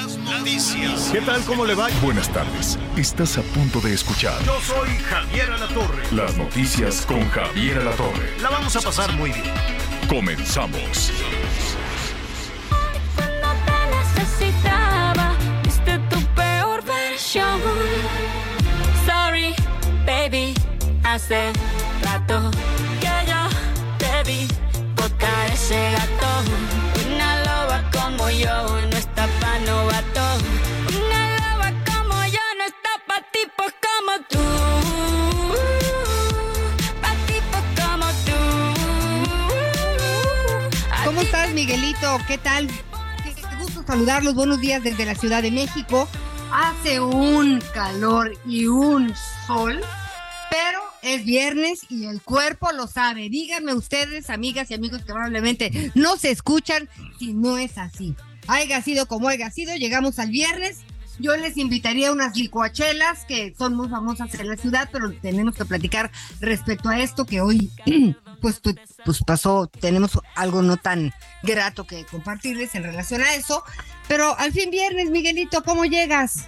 Las noticias. ¿Qué tal? ¿Cómo le va? Buenas tardes. Estás a punto de escuchar Yo soy Javier Alatorre. las noticias con Javier Alatorre. La vamos a pasar muy bien. Comenzamos. Cuando te necesitaba, viste tu peor versión. Sorry, baby, hace rato que yo te vi botar ese gato. Una loba como yo estás, Miguelito? ¿Qué tal? Qué qué gusto saludarlos. Buenos días desde la Ciudad de México. Hace un calor y un sol, pero es viernes y el cuerpo lo sabe. Díganme ustedes, amigas y amigos que probablemente no se escuchan, si no es así. Haya sido como haya sido, llegamos al viernes. Yo les invitaría unas licuachelas que son muy famosas en la ciudad, pero tenemos que platicar respecto a esto que hoy pues, tu- pues pasó, tenemos algo no tan grato que compartirles en relación a eso. Pero al fin viernes, Miguelito, ¿cómo llegas?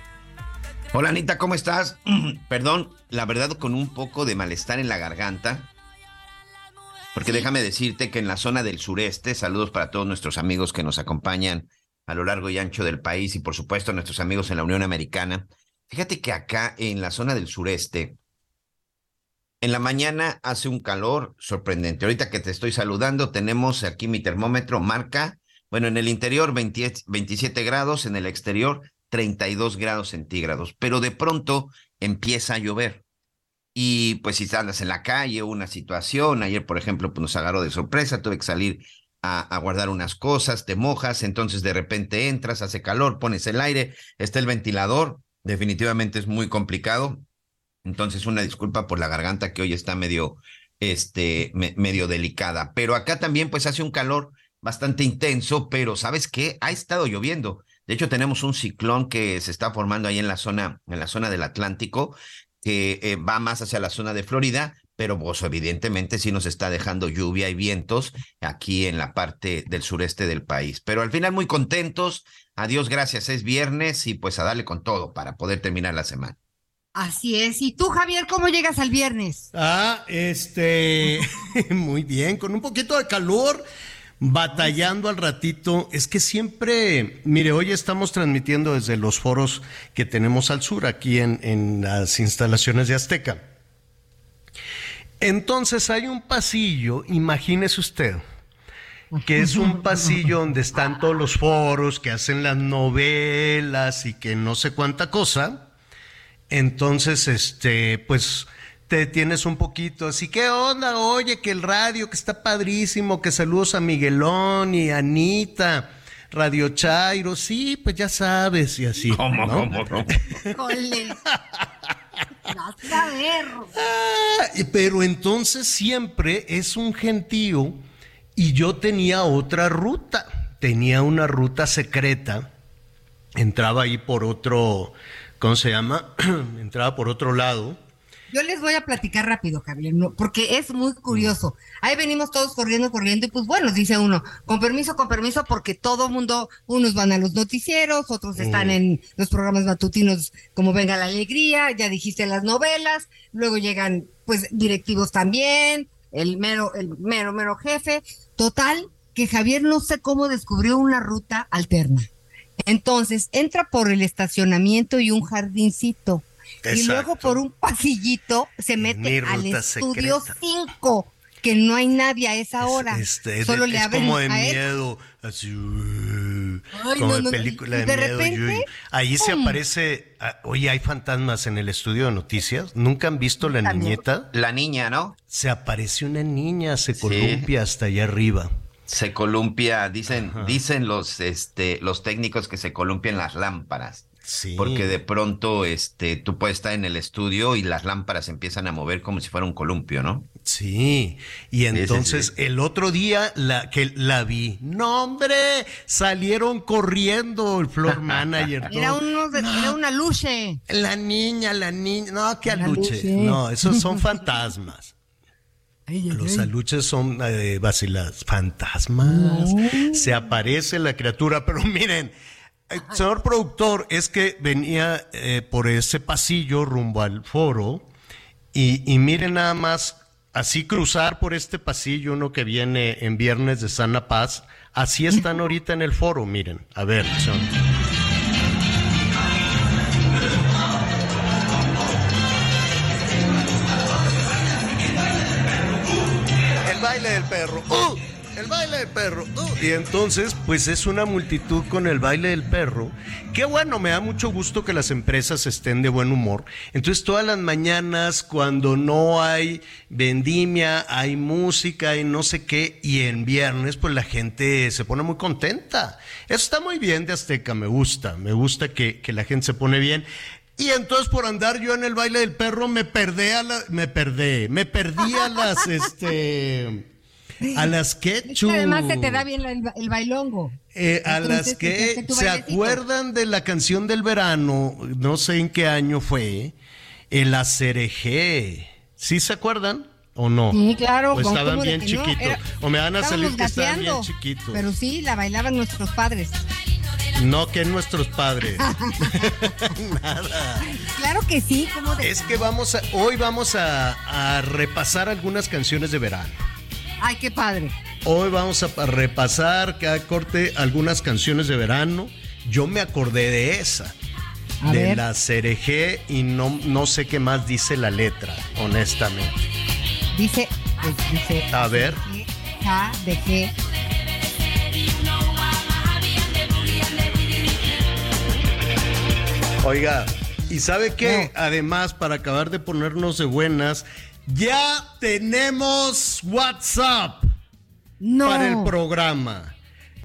Hola Anita, ¿cómo estás? Perdón, la verdad con un poco de malestar en la garganta. Porque déjame decirte que en la zona del sureste, saludos para todos nuestros amigos que nos acompañan a lo largo y ancho del país y por supuesto a nuestros amigos en la Unión Americana. Fíjate que acá en la zona del sureste, en la mañana hace un calor sorprendente. Ahorita que te estoy saludando, tenemos aquí mi termómetro, marca, bueno, en el interior 20 27 grados, en el exterior 32 grados centígrados, pero de pronto empieza a llover. Y pues si andas en la calle, una situación, ayer por ejemplo pues nos agarró de sorpresa, tuve que salir a, a guardar unas cosas, te mojas, entonces de repente entras, hace calor, pones el aire, está el ventilador, definitivamente es muy complicado. Entonces una disculpa por la garganta que hoy está medio, este, me- medio delicada. Pero acá también pues hace un calor bastante intenso, pero ¿sabes qué? Ha estado lloviendo. De hecho, tenemos un ciclón que se está formando ahí en la zona, en la zona del Atlántico, que eh, va más hacia la zona de Florida, pero pues evidentemente sí nos está dejando lluvia y vientos aquí en la parte del sureste del país. Pero al final muy contentos. Adiós, gracias. Es viernes y pues a darle con todo para poder terminar la semana. Así es. ¿Y tú, Javier, cómo llegas al viernes? Ah, este, muy bien, con un poquito de calor, batallando al ratito. Es que siempre, mire, hoy estamos transmitiendo desde los foros que tenemos al sur, aquí en, en las instalaciones de Azteca. Entonces hay un pasillo, imagínese usted, que es un pasillo donde están todos los foros que hacen las novelas y que no sé cuánta cosa. Entonces, este, pues te detienes un poquito. Así, ¿qué onda? Oye, que el radio, que está padrísimo, que saludos a Miguelón y a Anita, Radio Chairo. Sí, pues ya sabes, y así. Vas a ver. Ah, pero entonces siempre es un gentío y yo tenía otra ruta. Tenía una ruta secreta. Entraba ahí por otro, ¿cómo se llama? Entraba por otro lado. Yo les voy a platicar rápido, Javier, ¿no? porque es muy curioso. Ahí venimos todos corriendo, corriendo, y pues bueno, dice uno, con permiso, con permiso, porque todo mundo, unos van a los noticieros, otros están en los programas matutinos como Venga la Alegría, ya dijiste las novelas, luego llegan pues directivos también, el mero, el mero, mero jefe. Total, que Javier no sé cómo descubrió una ruta alterna. Entonces, entra por el estacionamiento y un jardincito. Y luego por un pasillito se mete al estudio secreta. 5, que no hay nadie a esa hora. Este, es, Solo de- le es como de miedo, así, uh, Ay, como no, de no, película y de, de miedo. repente. Ahí se aparece, ah, oye, hay fantasmas en el estudio de noticias. ¿Nunca han visto la También. niñeta? La niña, ¿no? Se aparece una niña, se columpia hasta allá arriba. Se columpia, dicen, dicen los, este, los técnicos que se columpian las lámparas. Sí. Porque de pronto, este, tú puedes estar en el estudio y las lámparas empiezan a mover como si fuera un columpio, ¿no? Sí, y entonces sí. el otro día la, que la vi, no hombre, salieron corriendo el floor manager. Era, uno de- No, era una luche. La niña, la niña, no, que La aluche. luche. No, esos son fantasmas. Los aluches son eh, vacilas, fantasmas. Se aparece la criatura, pero miren, eh, señor productor, es que venía eh, por ese pasillo rumbo al foro y, y miren nada más, así cruzar por este pasillo, uno que viene en Viernes de Sana Paz, así están ahorita en el foro, miren, a ver, son. Perro. ¡Uh! El baile del perro. ¡Uh! Y entonces, pues es una multitud con el baile del perro. Qué bueno, me da mucho gusto que las empresas estén de buen humor. Entonces, todas las mañanas, cuando no hay vendimia, hay música y no sé qué, y en viernes, pues la gente se pone muy contenta. Eso está muy bien de Azteca, me gusta. Me gusta que, que la gente se pone bien. Y entonces por andar yo en el baile del perro me perdí a la, me perdí, me perdí a las este a las que además se te da bien el, ba- el bailongo. eh, a las que se acuerdan de la canción del verano, no sé en qué año fue, el Acerejé. ¿Sí se acuerdan o no? Sí, claro. O estaban ¿cómo bien no? chiquitos. Era- o me van a salir que estaban bien chiquitos. Pero sí, la bailaban nuestros padres. No que nuestros padres. Claro que sí, como de... es que vamos a, hoy vamos a, a repasar algunas canciones de verano. Ay, qué padre. Hoy vamos a pa- repasar cada corte algunas canciones de verano. Yo me acordé de esa, A de ver. la Cereje y no, no sé qué más dice la letra, honestamente. Dice, pues, dice... A ver. De qué. Oiga, ¿y sabe qué? No. Además, para acabar de ponernos de buenas, ya tenemos WhatsApp No. para el programa.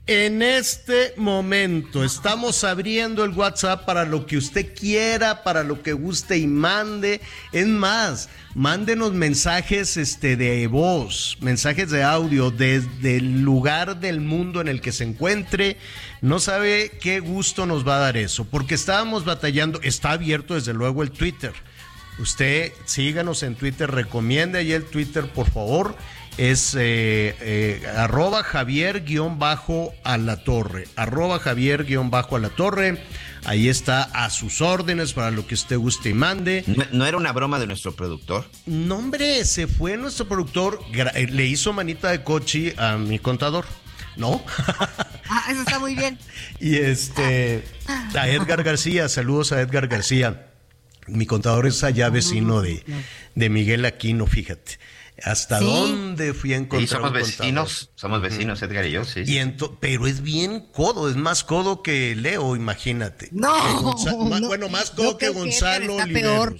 En este momento estamos abriendo el WhatsApp para lo que usted quiera, para lo que guste y mande. Es más, mándenos mensajes este, de voz, mensajes de audio desde el lugar del mundo en el que se encuentre. No sabe qué gusto nos va a dar eso, porque estábamos batallando. Está abierto desde luego el Twitter. Usted síganos en Twitter, recomiende ahí el Twitter, por favor. Es eh, eh, arroba Javier guion bajo a la torre. Arroba Javier guion bajo a la torre. Ahí está a sus órdenes para lo que usted guste y mande. ¿No, no era una broma de nuestro productor? No, hombre, se fue nuestro productor. eh, Le hizo manita de cochi a mi contador. ¿No? Ah, eso está muy bien. Y este, a Edgar García, saludos a Edgar García. Mi contador es allá vecino de, de Miguel Aquino, fíjate. ¿Hasta ¿Sí? dónde fui a Sí, encontrar somos un contador? vecinos, somos vecinos, Edgar y yo, sí. Y ento- pero es bien codo, es más codo que Leo, imagínate. No, Que bueno, más codo que Gonzalo está peor.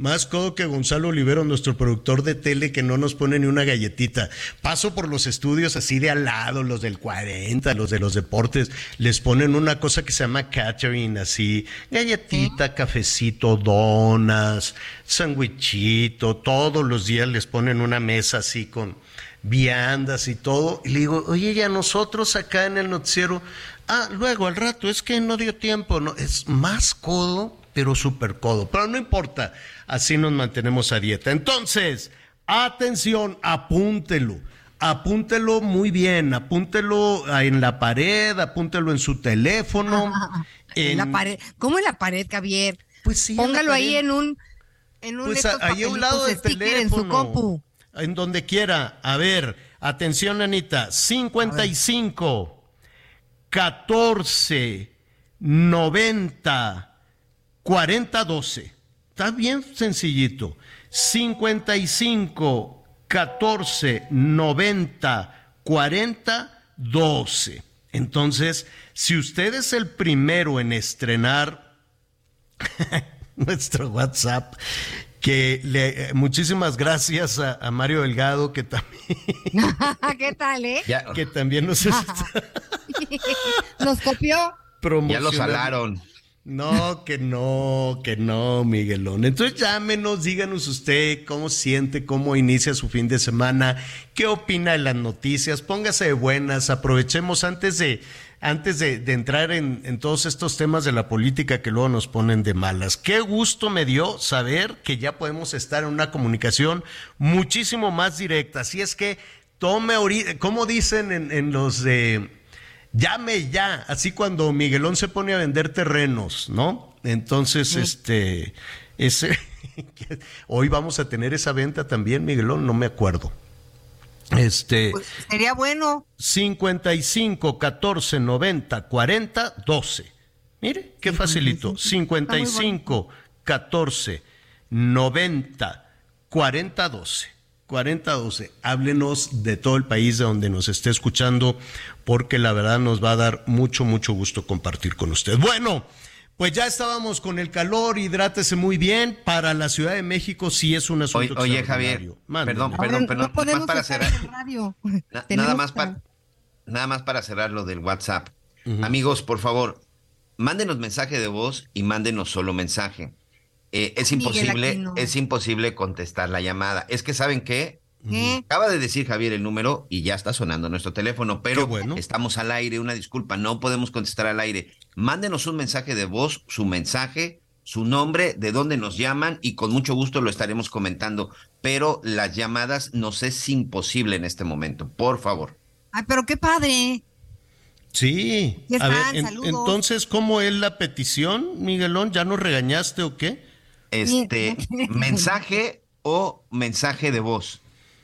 Más codo que Gonzalo Olivero, nuestro productor de tele, que no nos pone ni una galletita. Paso por los estudios así de al lado, los del 40, los de los deportes, les ponen una cosa que se llama catering, así, galletita, cafecito, donas, sandwichito, todos los días les ponen una mesa así con viandas y todo. Y le digo, oye, ya nosotros acá en el noticiero, ah, luego al rato, es que no dio tiempo, no, es más codo, pero súper codo. Pero no importa, así nos mantenemos a dieta. Entonces, atención, apúntelo. Apúntelo muy bien, apúntelo en la pared, apúntelo en su teléfono. En la pared. ¿Cómo en la pared, Javier? Pues sí, en Póngalo ahí pared. en un. En un Pues ahí a un lado del teléfono. En su compu. En donde quiera. A ver, atención, Anita. 55 14 90 40 12. Está bien sencillito. 55 14 90 40 12. Entonces, si usted es el primero en estrenar nuestro WhatsApp, que le, eh, muchísimas gracias a, a Mario Delgado que también ¿Qué tal, eh? Ya, que también nos está Nos copió. ya lo salaron. No, que no, que no, Miguelón. Entonces llámenos, díganos usted cómo siente, cómo inicia su fin de semana, qué opina de las noticias, póngase de buenas, aprovechemos antes de, antes de, de entrar en, en todos estos temas de la política que luego nos ponen de malas. Qué gusto me dio saber que ya podemos estar en una comunicación muchísimo más directa. Así es que tome ahorita, como dicen en, en los de... Llame ya, así cuando Miguelón se pone a vender terrenos, ¿no? Entonces, este, ese, hoy vamos a tener esa venta también, Miguelón, no me acuerdo. Este, Pues sería bueno. 55 14 90 40 12. Mire, qué facilito. 55 14 90 40 12. 40 12. Háblenos de todo el país de donde nos esté escuchando, porque la verdad nos va a dar mucho, mucho gusto compartir con usted. Bueno, pues ya estábamos con el calor, hidrátese muy bien. Para la Ciudad de México sí es un asunto Oye, oye, Javier, perdón, perdón, perdón, no podemos más para estar cerrar. en la radio. Na- Tenemos nada más para nada más para cerrar lo del WhatsApp. Amigos, por favor, mándenos mensaje de voz y mándenos solo mensaje. Eh, es imposible, es imposible contestar la llamada. Es que saben qué, ¿Qué? acaba de decir Javier el número y ya está sonando nuestro teléfono, pero bueno. estamos al aire, una disculpa, no podemos contestar al aire. Mándenos un mensaje de voz, su mensaje, su nombre, de dónde nos llaman y con mucho gusto lo estaremos comentando, pero las llamadas nos es imposible en este momento, por favor. Ay, pero qué padre. Sí. A ver, en- entonces, ¿cómo es la petición, Miguelón? ¿Ya nos regañaste o qué? Este mensaje o mensaje de voz,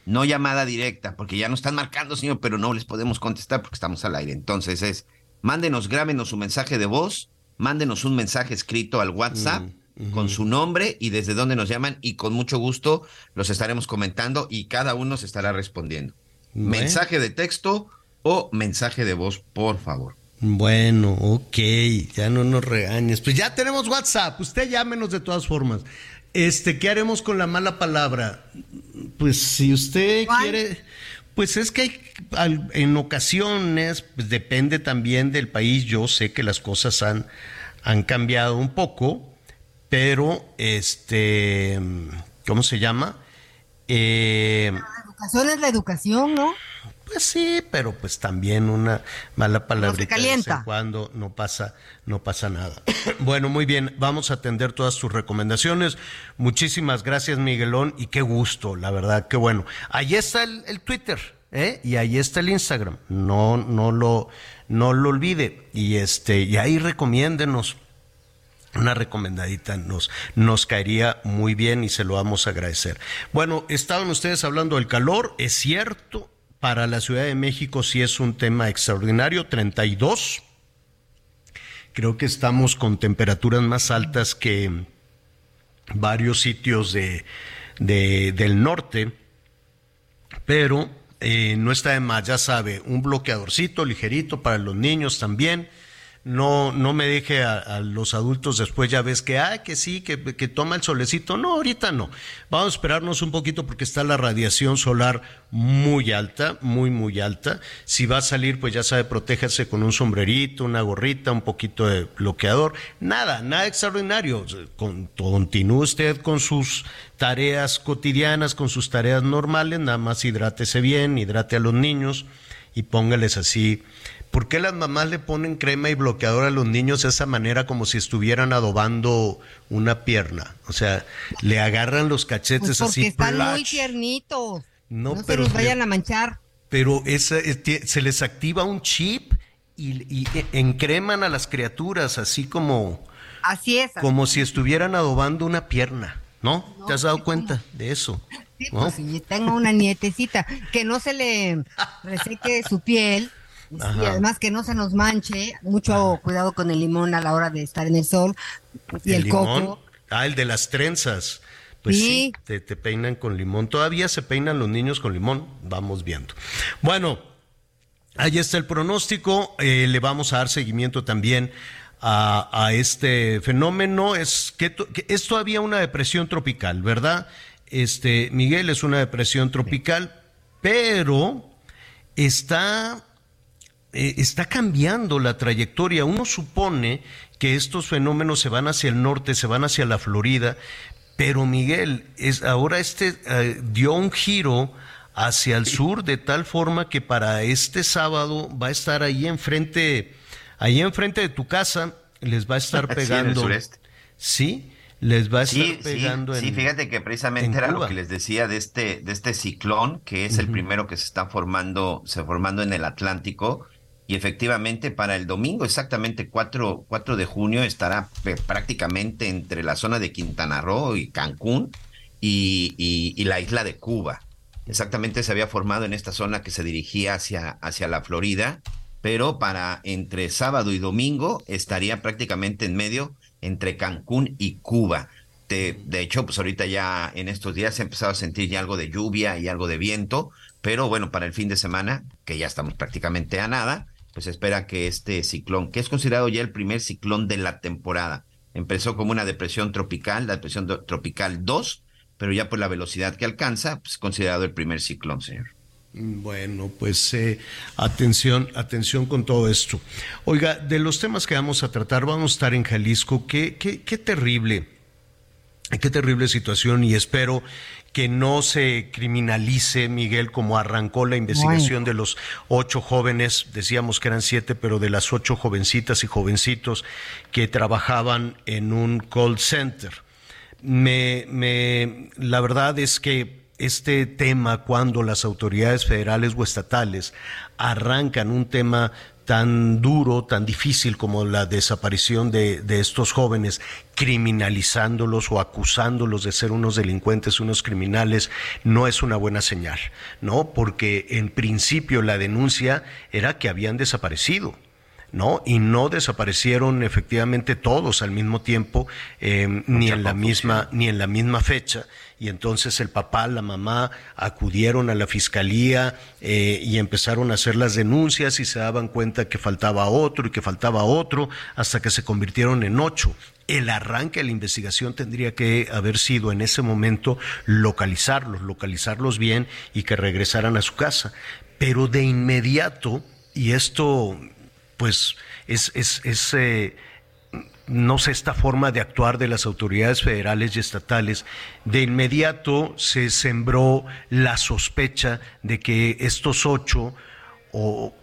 no llamada directa, porque ya nos están marcando, señor, pero no les podemos contestar porque estamos al aire. Entonces es, mándenos, grábenos su mensaje de voz, mándenos un mensaje escrito al WhatsApp Mm, con su nombre y desde dónde nos llaman y con mucho gusto los estaremos comentando y cada uno se estará respondiendo. Bueno. Mensaje de texto o mensaje de voz, por favor. Bueno, ok, ya no nos regañes. Pues ya tenemos WhatsApp, usted llámenos de todas formas. Este, ¿qué haremos con la mala palabra? Pues si usted ¿Cuál? quiere, pues es que hay, en ocasiones, pues depende también del país. Yo sé que las cosas han, han cambiado un poco, pero este, ¿cómo se llama? Eh, La educación es la educación, ¿no? Pues sí, pero pues también una mala palabrita de vez en cuando no pasa, no pasa nada. Bueno, muy bien, vamos a atender todas tus recomendaciones. Muchísimas gracias, Miguelón, y qué gusto, la verdad, qué bueno. Ahí está el, el Twitter, ¿eh? Y ahí está el Instagram. No, no lo, no lo olvide. Y este, y ahí recomiéndenos una recomendadita nos, nos caería muy bien y se lo vamos a agradecer. Bueno, estaban ustedes hablando del calor, es cierto, para la Ciudad de México sí es un tema extraordinario, 32. Creo que estamos con temperaturas más altas que varios sitios de, de- del norte, pero eh, no está de más, ya sabe, un bloqueadorcito ligerito para los niños también. No, no me deje a, a los adultos después, ya ves que, ah, que sí, que, que toma el solecito. No, ahorita no. Vamos a esperarnos un poquito porque está la radiación solar muy alta, muy, muy alta. Si va a salir, pues ya sabe, protéjase con un sombrerito, una gorrita, un poquito de bloqueador. Nada, nada extraordinario. Con- continúe usted con sus tareas cotidianas, con sus tareas normales, nada más hidrátese bien, hidrate a los niños y póngales así. ¿Por qué las mamás le ponen crema y bloqueador a los niños de esa manera como si estuvieran adobando una pierna? O sea, le agarran los cachetes Pues porque así. están muy tiernitos. No, No, pero se le- vayan a manchar. Pero esa, es- tie- se les activa un chip y, y encreman a las criaturas así como, Así es. como si estuvieran adobando una pierna, ¿no? ¿Te has dado cuenta de eso? Sí, ¿No? pues sí, tengo una nietecita que no se le reseque su piel y además que no se nos manche. Mucho cuidado con el limón a la hora de estar en el sol y el, coco. Ah, el de las trenzas. Pues sí, Sí. te, te peinan con limón. Todavía se peinan los niños con limón. Vamos viendo. Bueno, ahí está el pronóstico. Eh, le vamos a dar seguimiento también a, este fenómeno. Es que, es todavía una depresión tropical, ¿verdad? Este, Miguel, es una depresión tropical, pero está, eh, está cambiando la trayectoria. Uno supone que estos fenómenos se van hacia el norte, se van hacia la Florida, pero Miguel, es, ahora este eh, dio un giro hacia el sur de tal forma que para este sábado va a estar ahí enfrente, ahí enfrente de tu casa, les va a estar pegando. Sí, les va a estar pegando sí, sí, fíjate que precisamente era lo que les decía de este, de este ciclón, que es el primero que se está formando, se formando en el Atlántico. Y efectivamente, para el domingo, exactamente 4, 4 de junio, estará prácticamente entre la zona de Quintana Roo y Cancún y, y la isla de Cuba. Exactamente se había formado en esta zona que se dirigía hacia, hacia la Florida, pero para entre sábado y domingo estaría prácticamente en medio entre Cancún y Cuba. De, de, hecho, pues ahorita ya en estos días se ha empezado a sentir ya algo de lluvia y algo de viento, pero bueno, para el fin de semana, que ya estamos prácticamente a nada, pues espera que este ciclón, que es considerado ya el primer ciclón de la temporada, empezó como una depresión tropical, la depresión tropical 2, pero ya por la velocidad que alcanza, pues considerado el primer ciclón, señor. Bueno, pues eh, atención, atención con todo esto. Oiga, de los temas que vamos a tratar, vamos a estar en Jalisco. Qué, qué, qué terrible, qué terrible situación y espero que no se criminalice, Miguel, como arrancó la investigación de los ocho jóvenes, decíamos que eran siete, pero de las ocho jovencitas y jovencitos que trabajaban en un call center. Me, me, la verdad es que este tema, cuando las autoridades federales o estatales arrancan un tema tan duro, tan difícil como la desaparición de, de, estos jóvenes, criminalizándolos o acusándolos de ser unos delincuentes, unos criminales, no es una buena señal, ¿no? Porque en principio la denuncia era que habían desaparecido ¿no? Y no desaparecieron efectivamente todos al mismo tiempo, em, ni en la misma, ni en la misma fecha. Y entonces el papá, la mamá acudieron a la fiscalía eh, y empezaron a hacer las denuncias y se daban cuenta que faltaba otro y que faltaba otro, hasta que se convirtieron en ocho. El arranque de la investigación tendría que haber sido en ese momento localizarlos, localizarlos bien y que regresaran a su casa. Pero de inmediato, y esto pues es, es, es eh, no sé, esta forma de actuar de las autoridades federales y estatales, de inmediato se sembró la sospecha de que estos ocho o,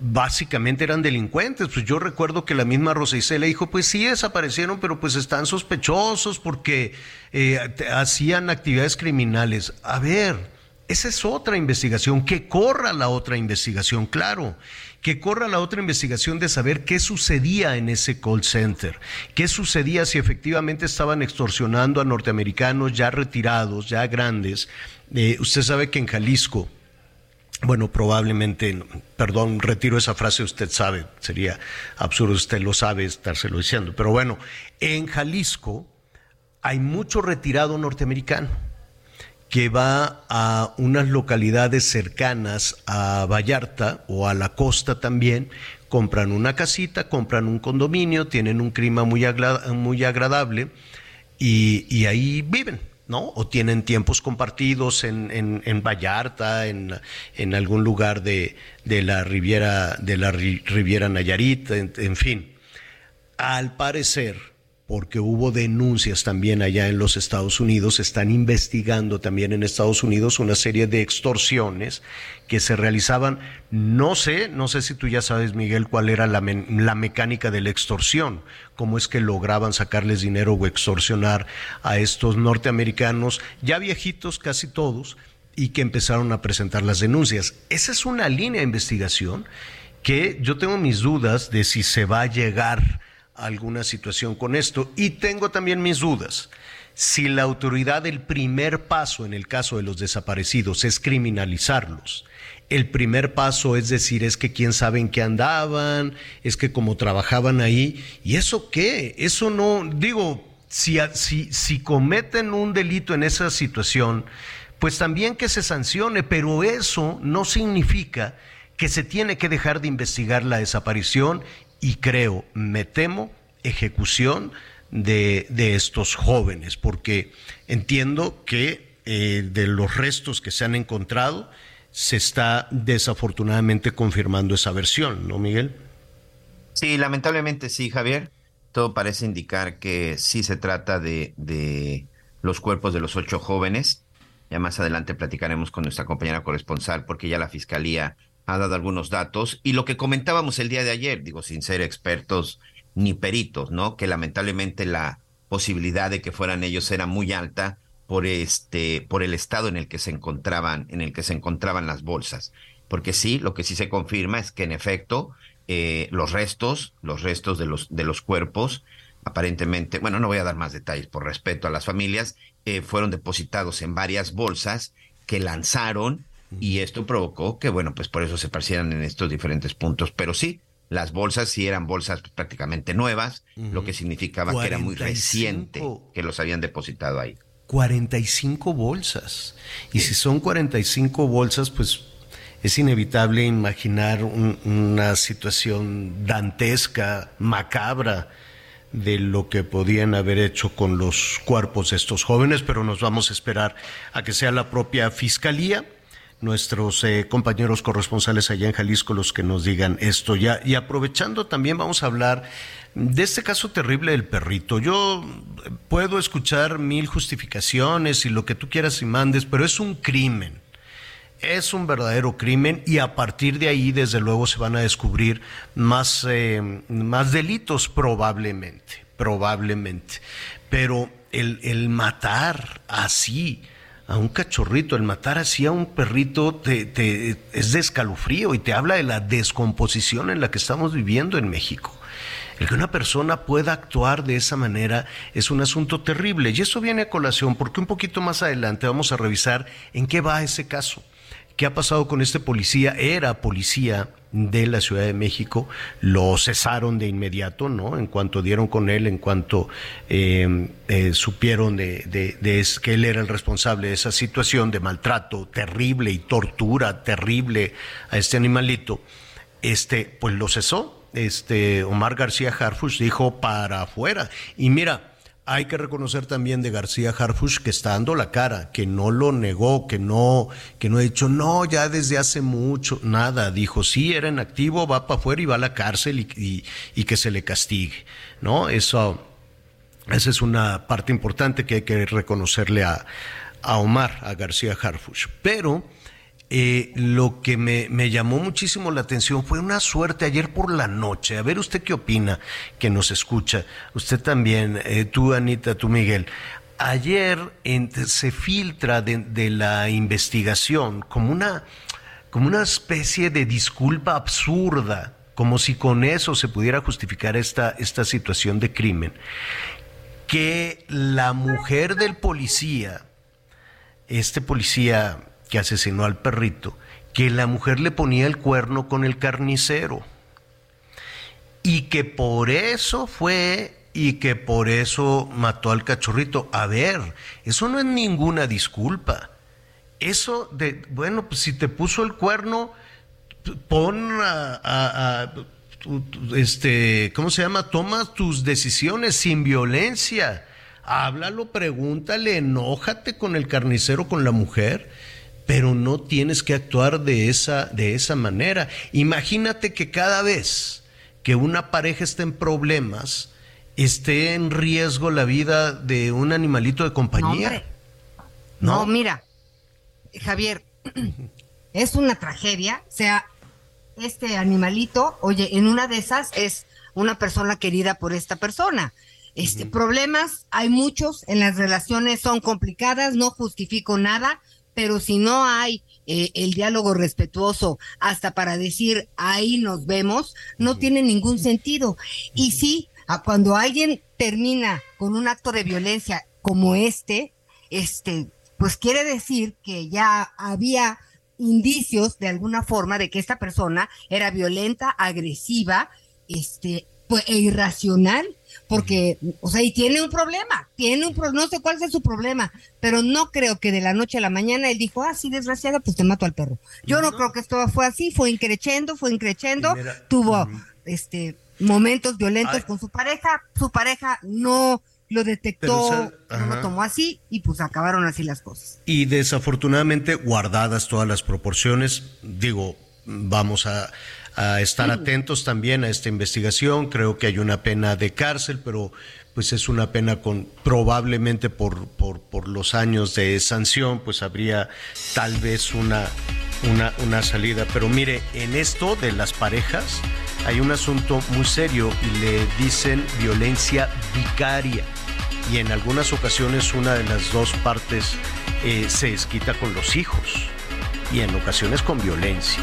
básicamente eran delincuentes. Pues yo recuerdo que la misma Rosa Isela dijo, pues sí desaparecieron, pero pues están sospechosos porque eh, hacían actividades criminales. A ver, esa es otra investigación, que corra la otra investigación, claro que corra la otra investigación de saber qué sucedía en ese call center, qué sucedía si efectivamente estaban extorsionando a norteamericanos ya retirados, ya grandes. Eh, usted sabe que en Jalisco, bueno, probablemente, perdón, retiro esa frase, usted sabe, sería absurdo, usted lo sabe estárselo diciendo, pero bueno, en Jalisco hay mucho retirado norteamericano que va a unas localidades cercanas a Vallarta o a la costa también, compran una casita, compran un condominio, tienen un clima muy, muy agradable y, ahí viven. ¿no? O tienen tiempos compartidos en, en, Vallarta, en, en, algún lugar de, de, la Riviera, de la Riviera Nayarit, en fin. Al parecer, porque hubo denuncias también allá en los Estados Unidos, están investigando también en Estados Unidos una serie de extorsiones que se realizaban, no sé, no sé si tú ya sabes, Miguel, cuál era la, la mecánica de la extorsión, cómo es que lograban sacarles dinero o extorsionar a estos norteamericanos, ya viejitos casi todos, y que empezaron a presentar las denuncias. Esa es una línea de investigación que yo tengo mis dudas de si se va a llegar alguna situación con esto. Y tengo también mis dudas. Si la autoridad, el primer paso en el caso de los desaparecidos es criminalizarlos, el primer paso es decir, es que quién sabe en qué andaban, es que como trabajaban ahí, ¿y eso qué? Eso no, digo, si, si, si cometen un delito en esa situación, pues también que se sancione, pero eso no significa que se tiene que dejar de investigar la desaparición y creo, me temo, ejecución de, estos jóvenes, porque entiendo que eh, de los restos que se han encontrado, se está desafortunadamente confirmando esa versión, ¿no, Miguel? Sí, lamentablemente sí, Javier. Todo parece indicar que sí se trata de, de los cuerpos de los ocho jóvenes. Ya más adelante platicaremos con nuestra compañera corresponsal porque ya la fiscalía ha dado algunos datos y lo que comentábamos el día de ayer, digo, sin ser expertos ni peritos, ¿no? Que lamentablemente la posibilidad de que fueran ellos era muy alta por este, por el estado en el que se encontraban, en el que se encontraban las bolsas. Porque sí, lo que sí se confirma es que en efecto eh, los restos, los restos de los, de los cuerpos, aparentemente, bueno, no voy a dar más detalles por respeto a las familias, eh, fueron depositados en varias bolsas que lanzaron y esto provocó que, bueno, pues por eso se parecieran en estos diferentes puntos. Pero sí, las bolsas sí eran bolsas prácticamente nuevas, lo que significaba que era muy reciente que los habían depositado ahí. 45 bolsas. Y si son 45 bolsas, pues es inevitable imaginar una situación dantesca, macabra, de lo que podían haber hecho con los cuerpos de estos jóvenes, pero nos vamos a esperar a que sea la propia fiscalía, nuestros eh, compañeros corresponsales allá en Jalisco los que nos digan esto ya. Y aprovechando también vamos a hablar de este caso terrible del perrito, yo puedo escuchar mil justificaciones y lo que tú quieras y mandes, pero es un crimen. Es un verdadero crimen y a partir de ahí, desde luego, se van a descubrir más, eh, más delitos probablemente, probablemente. Pero el, el matar así, a un cachorrito, el matar así a un perrito te, te, es de escalofrío y te habla de la descomposición en la que estamos viviendo en México. El que una persona pueda actuar de esa manera es un asunto terrible. Y eso viene a colación porque un poquito más adelante vamos a revisar en qué va ese caso. ¿Qué ha pasado con este policía? Era policía de la Ciudad de México, lo cesaron de inmediato, ¿no? En cuanto dieron con él, en cuanto eh, eh, supieron de, de, que él era el responsable de esa situación de maltrato terrible y tortura terrible a este animalito, este, pues lo cesó, este, Omar García Harfush dijo para afuera. Y mira, hay que reconocer también de García Harfush que está dando la cara, que no lo negó, que no, que no ha dicho, no, ya desde hace mucho, nada. Dijo, sí, era en activo, va para afuera y va a la cárcel y, y, que se le castigue. ¿No? Eso, esa es una parte importante que hay que reconocerle a, a Omar, a García Harfush. Pero eh, lo que me, llamó muchísimo la atención fue una suerte ayer por la noche. A ver usted qué opina, que nos escucha. Usted también, eh, tú Anita, tú Miguel. Ayer se filtra de, la investigación como una, como una especie de disculpa absurda, como si con eso se pudiera justificar esta, esta situación de crimen, que la mujer del policía, este policía que asesinó al perrito, que la mujer le ponía el cuerno con el carnicero. Y que por eso fue y que por eso mató al cachorrito. A ver, eso no es ninguna disculpa. Eso de, bueno, pues si te puso el cuerno, pon a, este, ¿cómo se llama? Toma tus decisiones sin violencia. Háblalo, pregúntale, enójate con el carnicero, con la mujer pero no tienes que actuar de esa, de esa manera. Imagínate que cada vez que una pareja esté en problemas, esté en riesgo la vida de un animalito de compañía. No, no mira, Javier, es una tragedia, o sea, este animalito, oye, en una de esas es una persona querida por esta persona. Este, Problemas hay muchos, en las relaciones son complicadas, no justifico nada, pero si no hay eh, el diálogo respetuoso hasta para decir ahí nos vemos, no tiene ningún sentido. Y sí, cuando alguien termina con un acto de violencia como este, este, pues quiere decir que ya había indicios de alguna forma de que esta persona era violenta, agresiva, este, pues, e irracional porque, o sea, y tiene un problema, tiene un problema, no sé cuál es su problema, pero no creo que de la noche a la mañana él dijo, ah, sí, desgraciada, pues te mato al perro. Yo no, creo que esto fue así, fue increchendo, fue increchendo, tuvo, este, momentos violentos Ay. con su pareja. Su pareja no lo detectó, Pero, o sea, no lo tomó así y pues acabaron así las cosas. Y desafortunadamente guardadas todas las proporciones, digo, vamos a, a estar atentos también a esta investigación. Creo que hay una pena de cárcel, pero pues es una pena con probablemente por, por, por los años de sanción, pues habría tal vez una, una, una salida. Pero mire, en esto de las parejas hay un asunto muy serio y le dicen violencia vicaria y en algunas ocasiones una de las dos partes eh, se desquita con los hijos y en ocasiones con violencia.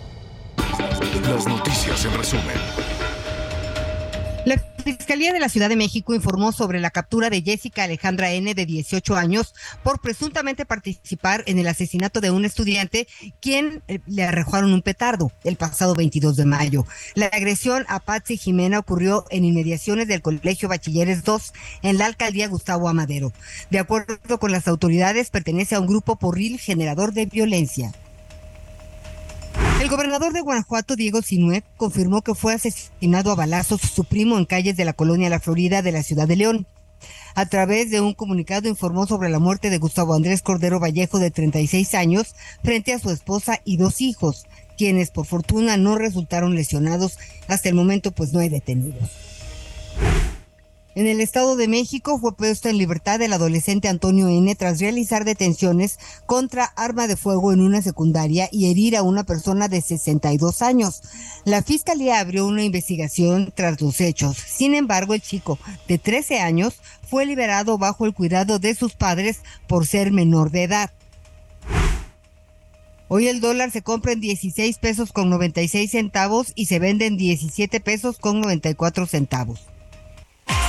Las noticias en resumen. La Fiscalía de la Ciudad de México informó sobre la captura de Jessica Alejandra N. de 18 años por presuntamente participar en el asesinato de un estudiante quien eh, le arrojaron un petardo el pasado 22 de mayo. La agresión a Patsy Jimena ocurrió en inmediaciones del Colegio Bachilleres 2 en la alcaldía Gustavo Amadero. De acuerdo con las autoridades, pertenece a un grupo porril generador de violencia. El gobernador de Guanajuato, Diego Sinue, confirmó que fue asesinado a balazos su primo en calles de la colonia La Florida de la ciudad de León. A través de un comunicado informó sobre la muerte de Gustavo Andrés Cordero Vallejo, de 36 años, frente a su esposa y dos hijos, quienes por fortuna no resultaron lesionados. Hasta el momento, pues no hay detenidos. En el Estado de México fue puesto en libertad el adolescente Antonio N. tras realizar detenciones contra arma de fuego en una secundaria y herir a una persona de 62 años. La fiscalía abrió una investigación tras los hechos. Sin embargo, el chico de 13 años fue liberado bajo el cuidado de sus padres por ser menor de edad. Hoy el dólar se compra en 16 pesos con 96 centavos y se vende en 17 pesos con 94 centavos.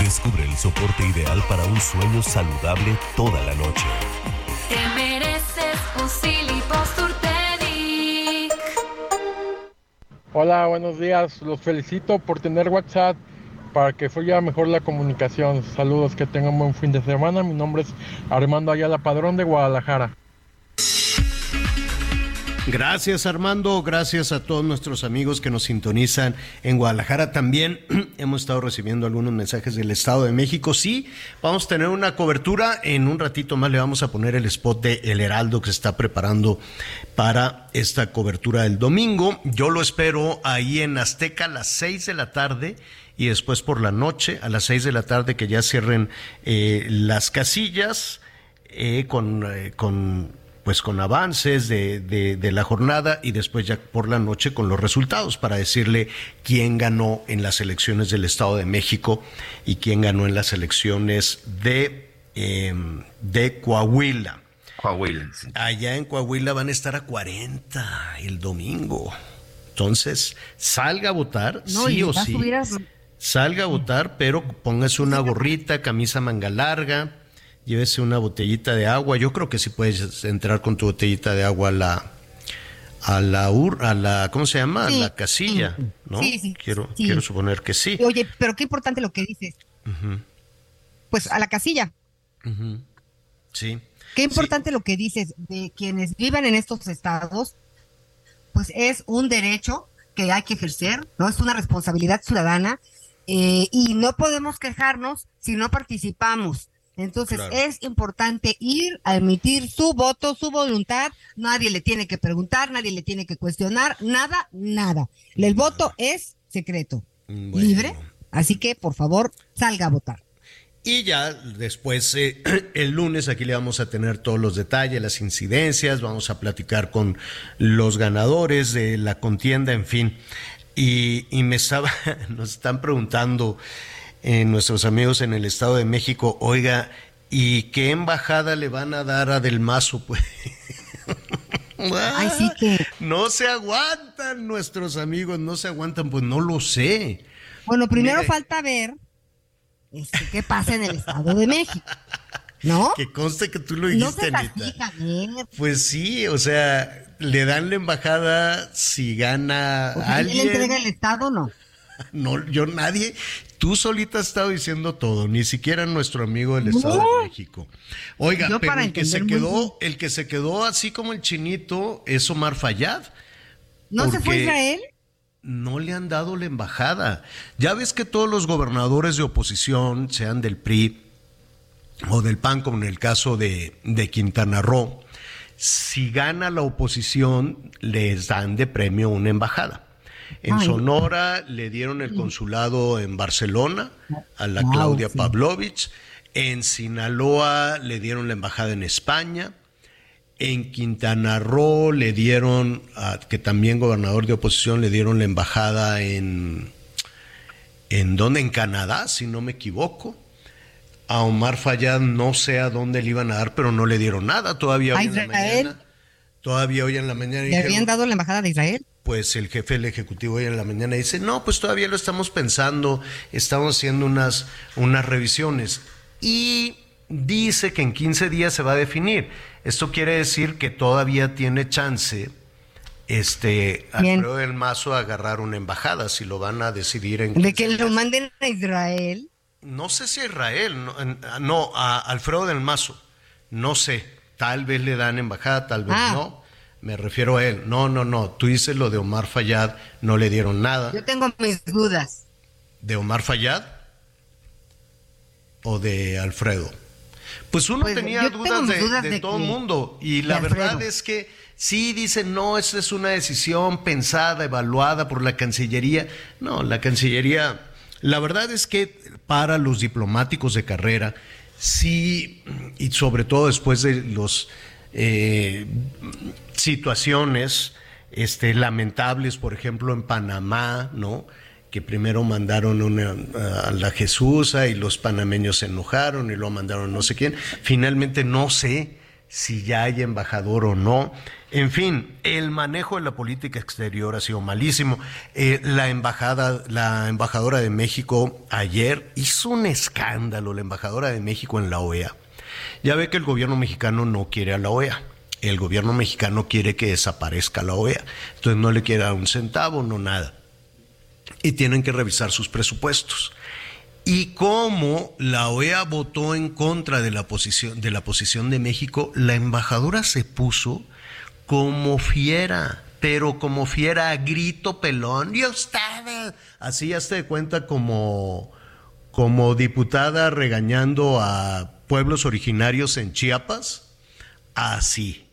Descubre el soporte ideal para un sueño saludable toda la noche. Te mereces un. Hola, buenos días. Los felicito por tener WhatsApp para que fluya mejor la comunicación. Saludos, que tengan buen fin de semana. Mi nombre es Armando Ayala Padrón de Guadalajara. Gracias Armando, gracias a todos nuestros amigos que nos sintonizan en Guadalajara. También hemos estado recibiendo algunos mensajes del Estado de México. Sí, vamos a tener una cobertura. En un ratito más le vamos a poner el spot de El Heraldo que se está preparando para esta cobertura del domingo. Yo lo espero ahí en Azteca a las seis de la tarde y después por la noche a las seis de la tarde que ya cierren eh, las casillas eh, con, eh, con pues con avances de, de, de, la jornada y después ya por la noche con los resultados para decirle quién ganó en las elecciones del Estado de México y quién ganó en las elecciones de, eh, de Coahuila. Coahuila. Sí. Allá en Coahuila van a estar a 40 el domingo. Entonces, salga a votar, No, sí o sí. Salga a votar, pero póngase una gorrita, camisa manga larga, llévese una botellita de agua. Yo creo que sí puedes entrar con tu botellita de agua a la a la ur, a la ¿cómo se llama? Sí, a la casilla, sí, ¿no? sí, sí, quiero sí. quiero suponer que sí. Oye, pero qué importante lo que dices. Pues a la casilla. Sí. Qué importante lo que dices de quienes vivan en estos estados, pues es un derecho que hay que ejercer, ¿no? Es una responsabilidad ciudadana eh, y no podemos quejarnos si no participamos. Entonces Claro. es importante ir a emitir su voto, su voluntad. Nadie le tiene que preguntar, nadie le tiene que cuestionar, nada, nada. El voto es secreto, Bueno. libre, así que por favor salga a votar. Y ya después, eh, el lunes, aquí le vamos a tener todos los detalles, las incidencias, vamos a platicar con los ganadores de la contienda, en fin. Y, y me estaba, nos están preguntando eh, nuestros amigos en el Estado de México, oiga, ¿y qué embajada le van a dar a Del Mazo? Pues Ay, sí que no se aguantan nuestros amigos, no se aguantan, pues no lo sé. Bueno, primero falta ver este, qué pasa en el Estado de México. ¿No? Que conste que tú lo No dijiste, Anita. Javier. Pues sí, o sea, le dan la embajada si gana sea, ¿quién le entrega el alguien. Estado no? No, yo nadie. Tú solita has estado diciendo todo, ni siquiera nuestro amigo del No. Estado de México. Oiga, Yo pero el que se quedó, el que se quedó así como el chinito es Omar Fayad. ¿No se fue Israel? no le han dado la embajada. Ya ves que todos los gobernadores de oposición, sean del PRI o del PAN, como en el caso de, de Quintana Roo, si gana la oposición, les dan de premio una embajada. En Ay. Sonora le dieron el consulado en Barcelona a la Wow, Claudia sí. Pavlovich. En Sinaloa le dieron la embajada en España. En Quintana Roo le dieron, a- que también gobernador de oposición, le dieron la embajada en, ¿en dónde? En Canadá, si no me equivoco. A Omar Fayad no sé a dónde le iban a dar, pero no le dieron nada todavía ¿A hoy en la mañana. Todavía hoy en la mañana ¿Le dijeron, habían dado la embajada de Israel? Pues el jefe del Ejecutivo hoy en la mañana dice, no, pues todavía lo estamos pensando, estamos haciendo unas, unas revisiones. Y dice que en 15 días se va a definir. Esto quiere decir que todavía tiene chance este. Alfredo del Mazo a agarrar una embajada, si lo van a decidir en... De 15 que lo manden a Israel. No sé si a Israel, no, en- no, a Alfredo del Mazo, no sé, tal vez le dan embajada, tal vez Ah. no, me refiero a él, no, no, no, tú dices lo de Omar Fayad, no le dieron nada, Yo tengo mis dudas. de Omar Fayad o de Alfredo. Pues uno Pues, tenía dudas de, dudas de de todo el mundo y la Alfredo. verdad es que sí dicen, no, esa es una decisión pensada, evaluada por la Cancillería. No, la Cancillería, la verdad es que para los diplomáticos de carrera, sí, y sobre todo después de los eh, situaciones este, lamentables, por ejemplo, en Panamá, ¿no? que primero mandaron una, a la Jesús y los panameños se enojaron y lo mandaron no sé quién. Finalmente no sé si ya hay embajador o no. En fin, el manejo de la política exterior ha sido malísimo. Eh, la embajada, la embajadora de México ayer hizo un escándalo, la embajadora de México en la OEA. Ya ve que el gobierno mexicano no quiere a la OEA. El gobierno mexicano quiere que desaparezca la OEA. Entonces no le quiere dar un centavo, no nada y tienen que revisar sus presupuestos. Y como la OEA votó en contra de la posición de la posición de México, la embajadora se puso como fiera, pero como fiera a grito pelón. Y ustedes, así hazte de cuenta como como diputada regañando a pueblos originarios en Chiapas, así.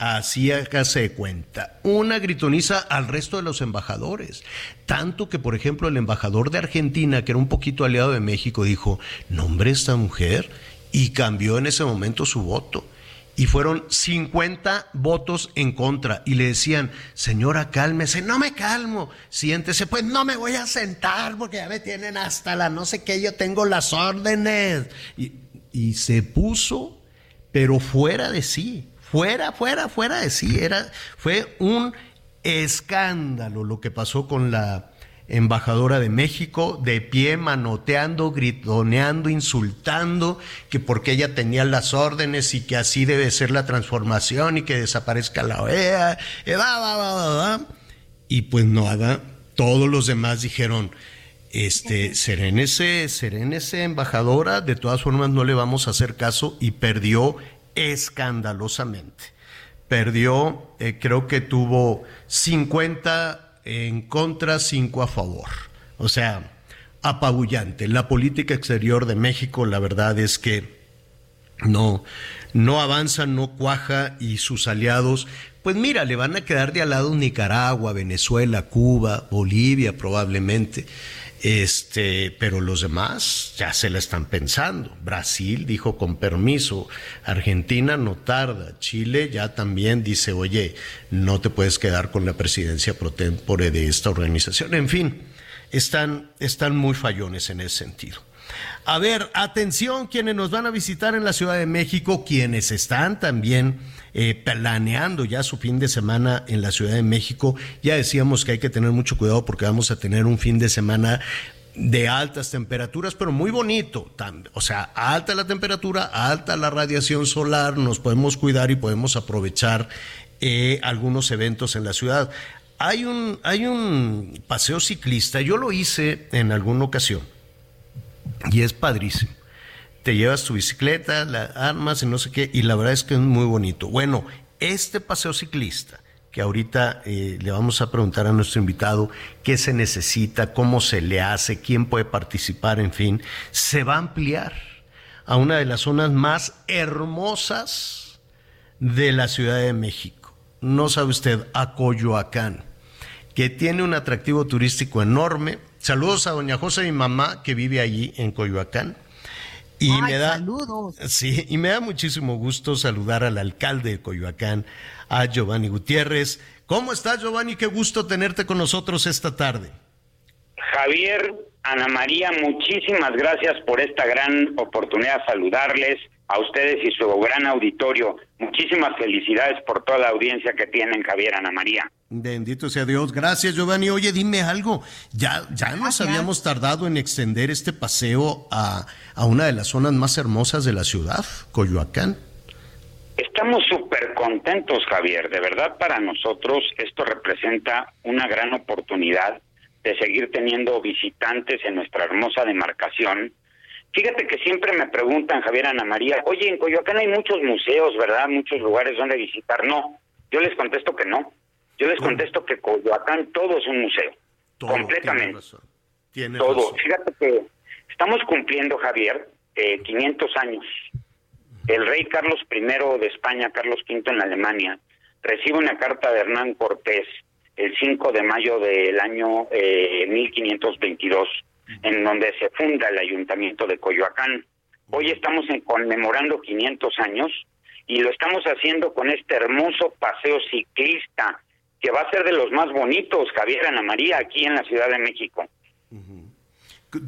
Así hágase de cuenta. Una gritoniza al resto de los embajadores. Tanto que, por ejemplo, el embajador de Argentina, que era un poquito aliado de México, dijo, nombre esta mujer, y cambió en ese momento su voto. Y fueron 50 votos en contra. Y le decían, señora, cálmese. No me calmo. Siéntese. Pues no me voy a sentar porque ya me tienen hasta la no sé qué. Yo tengo las órdenes. Y, y se puso, pero fuera de sí fuera, fuera, fuera de sí. Era, fue un escándalo lo que pasó con la embajadora de México, de pie, manoteando, gritoneando, insultando, que porque ella tenía las órdenes y que así debe ser la transformación y que desaparezca la OEA, y, va, va, va, va, va. y pues nada, todos los demás dijeron, este, serénese, serénese embajadora, de todas formas no le vamos a hacer caso y perdió escandalosamente. Perdió, eh, creo que tuvo 50 en contra, 5 a favor. O sea, apabullante. La política exterior de México, la verdad es que no, no avanza, no cuaja y sus aliados, pues mira, le van a quedar de al lado Nicaragua, Venezuela, Cuba, Bolivia probablemente. Este, pero los demás ya se la están pensando. Brasil dijo con permiso, Argentina no tarda, Chile ya también dice, oye, no te puedes quedar con la presidencia pro tempore de esta organización. En fin, están, están muy fallones en ese sentido. A ver, atención quienes nos van a visitar en la Ciudad de México, quienes están también eh, planeando ya su fin de semana en la Ciudad de México. Ya decíamos que hay que tener mucho cuidado porque vamos a tener un fin de semana de altas temperaturas, pero muy bonito. O sea, alta la temperatura, alta la radiación solar, nos podemos cuidar y podemos aprovechar eh, algunos eventos en la ciudad. Hay un, hay un paseo ciclista, yo lo hice en alguna ocasión y es padrísimo. Te llevas tu bicicleta, la armas y no sé qué, y la verdad es que es muy bonito. Bueno, este paseo ciclista que ahorita eh, le vamos a preguntar a nuestro invitado qué se necesita, cómo se le hace, quién puede participar, en fin, se va a ampliar a una de las zonas más hermosas de la Ciudad de México. No sabe usted, a Coyoacán, que tiene un atractivo turístico enorme. Saludos a doña José, mi mamá, que vive allí en Coyoacán. Y me da saludos. Sí, y me da muchísimo gusto saludar al alcalde de Coyoacán, a Giovanni Gutiérrez. ¿Cómo estás, Giovanni? Qué gusto tenerte con nosotros esta tarde. Javier, Ana María, muchísimas gracias por esta gran oportunidad de saludarles a ustedes y su gran auditorio. Muchísimas felicidades por toda la audiencia que tienen, Javier, Ana María. Bendito sea Dios. Gracias, Giovanni. Oye, dime algo. Ya, ya nos habíamos tardado en extender este paseo a, a una de las zonas más hermosas de la ciudad, Coyoacán. Estamos súper contentos, Javier. De verdad, para nosotros esto representa una gran oportunidad de seguir teniendo visitantes en nuestra hermosa demarcación. Fíjate que siempre me preguntan, Javier Ana María, oye, en Coyoacán hay muchos museos, ¿verdad? Muchos lugares donde visitar. No, yo les contesto que no. Yo les contesto que Coyoacán todo es un museo. completamente. todo. Fíjate que estamos cumpliendo, Javier, eh, 500 años el rey Carlos I de España, Carlos V en Alemania, recibe una carta de Hernán Cortés el 5 de mayo del año 1522, eh, en donde se funda el ayuntamiento de Coyoacán. Hoy estamos conmemorando 500 años y lo estamos haciendo con este hermoso paseo ciclista que va a ser de los más bonitos, Javier Ana María, aquí en la Ciudad de México.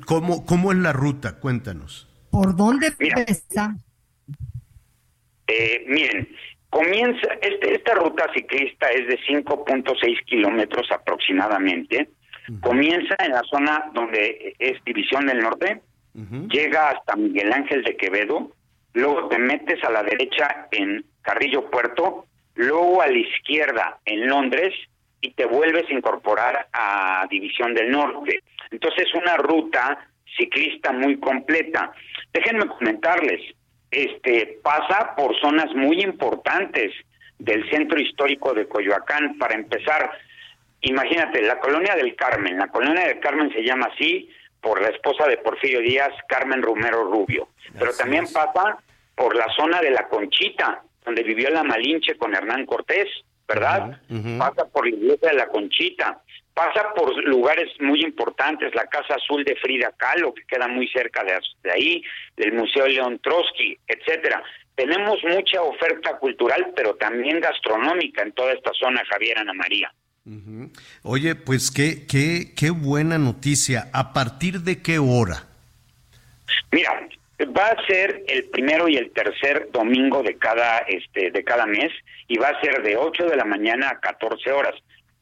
¿Cómo, cómo es la ruta? Cuéntanos. ¿Por dónde empieza? Eh, miren, comienza, este, esta ruta ciclista es de 5.6 kilómetros aproximadamente. Comienza en la zona donde es División del Norte, llega hasta Miguel Ángel de Quevedo, luego te metes a la derecha en Carrillo Puerto, luego a la izquierda en Londres y te vuelves a incorporar a División del Norte. Entonces es una ruta ciclista muy completa. Déjenme comentarles, este pasa por zonas muy importantes del centro histórico de Coyoacán. Para empezar, imagínate, la colonia del Carmen. La colonia del Carmen se llama así por la esposa de Porfirio Díaz, Carmen Romero Rubio. Pero también pasa por la zona de la Conchita, donde vivió la Malinche con Hernán Cortés, ¿verdad? Pasa por la iglesia de la Conchita pasa por lugares muy importantes, la Casa Azul de Frida Kahlo, que queda muy cerca de, ahí, del Museo León Trotsky, etcétera. Tenemos mucha oferta cultural, pero también gastronómica en toda esta zona, Javier Ana María. Oye, pues qué, qué, qué buena noticia. ¿A partir de qué hora? Mira, va a ser el primero y el tercer domingo de cada este de cada mes y va a ser de 8 de la mañana a 14 horas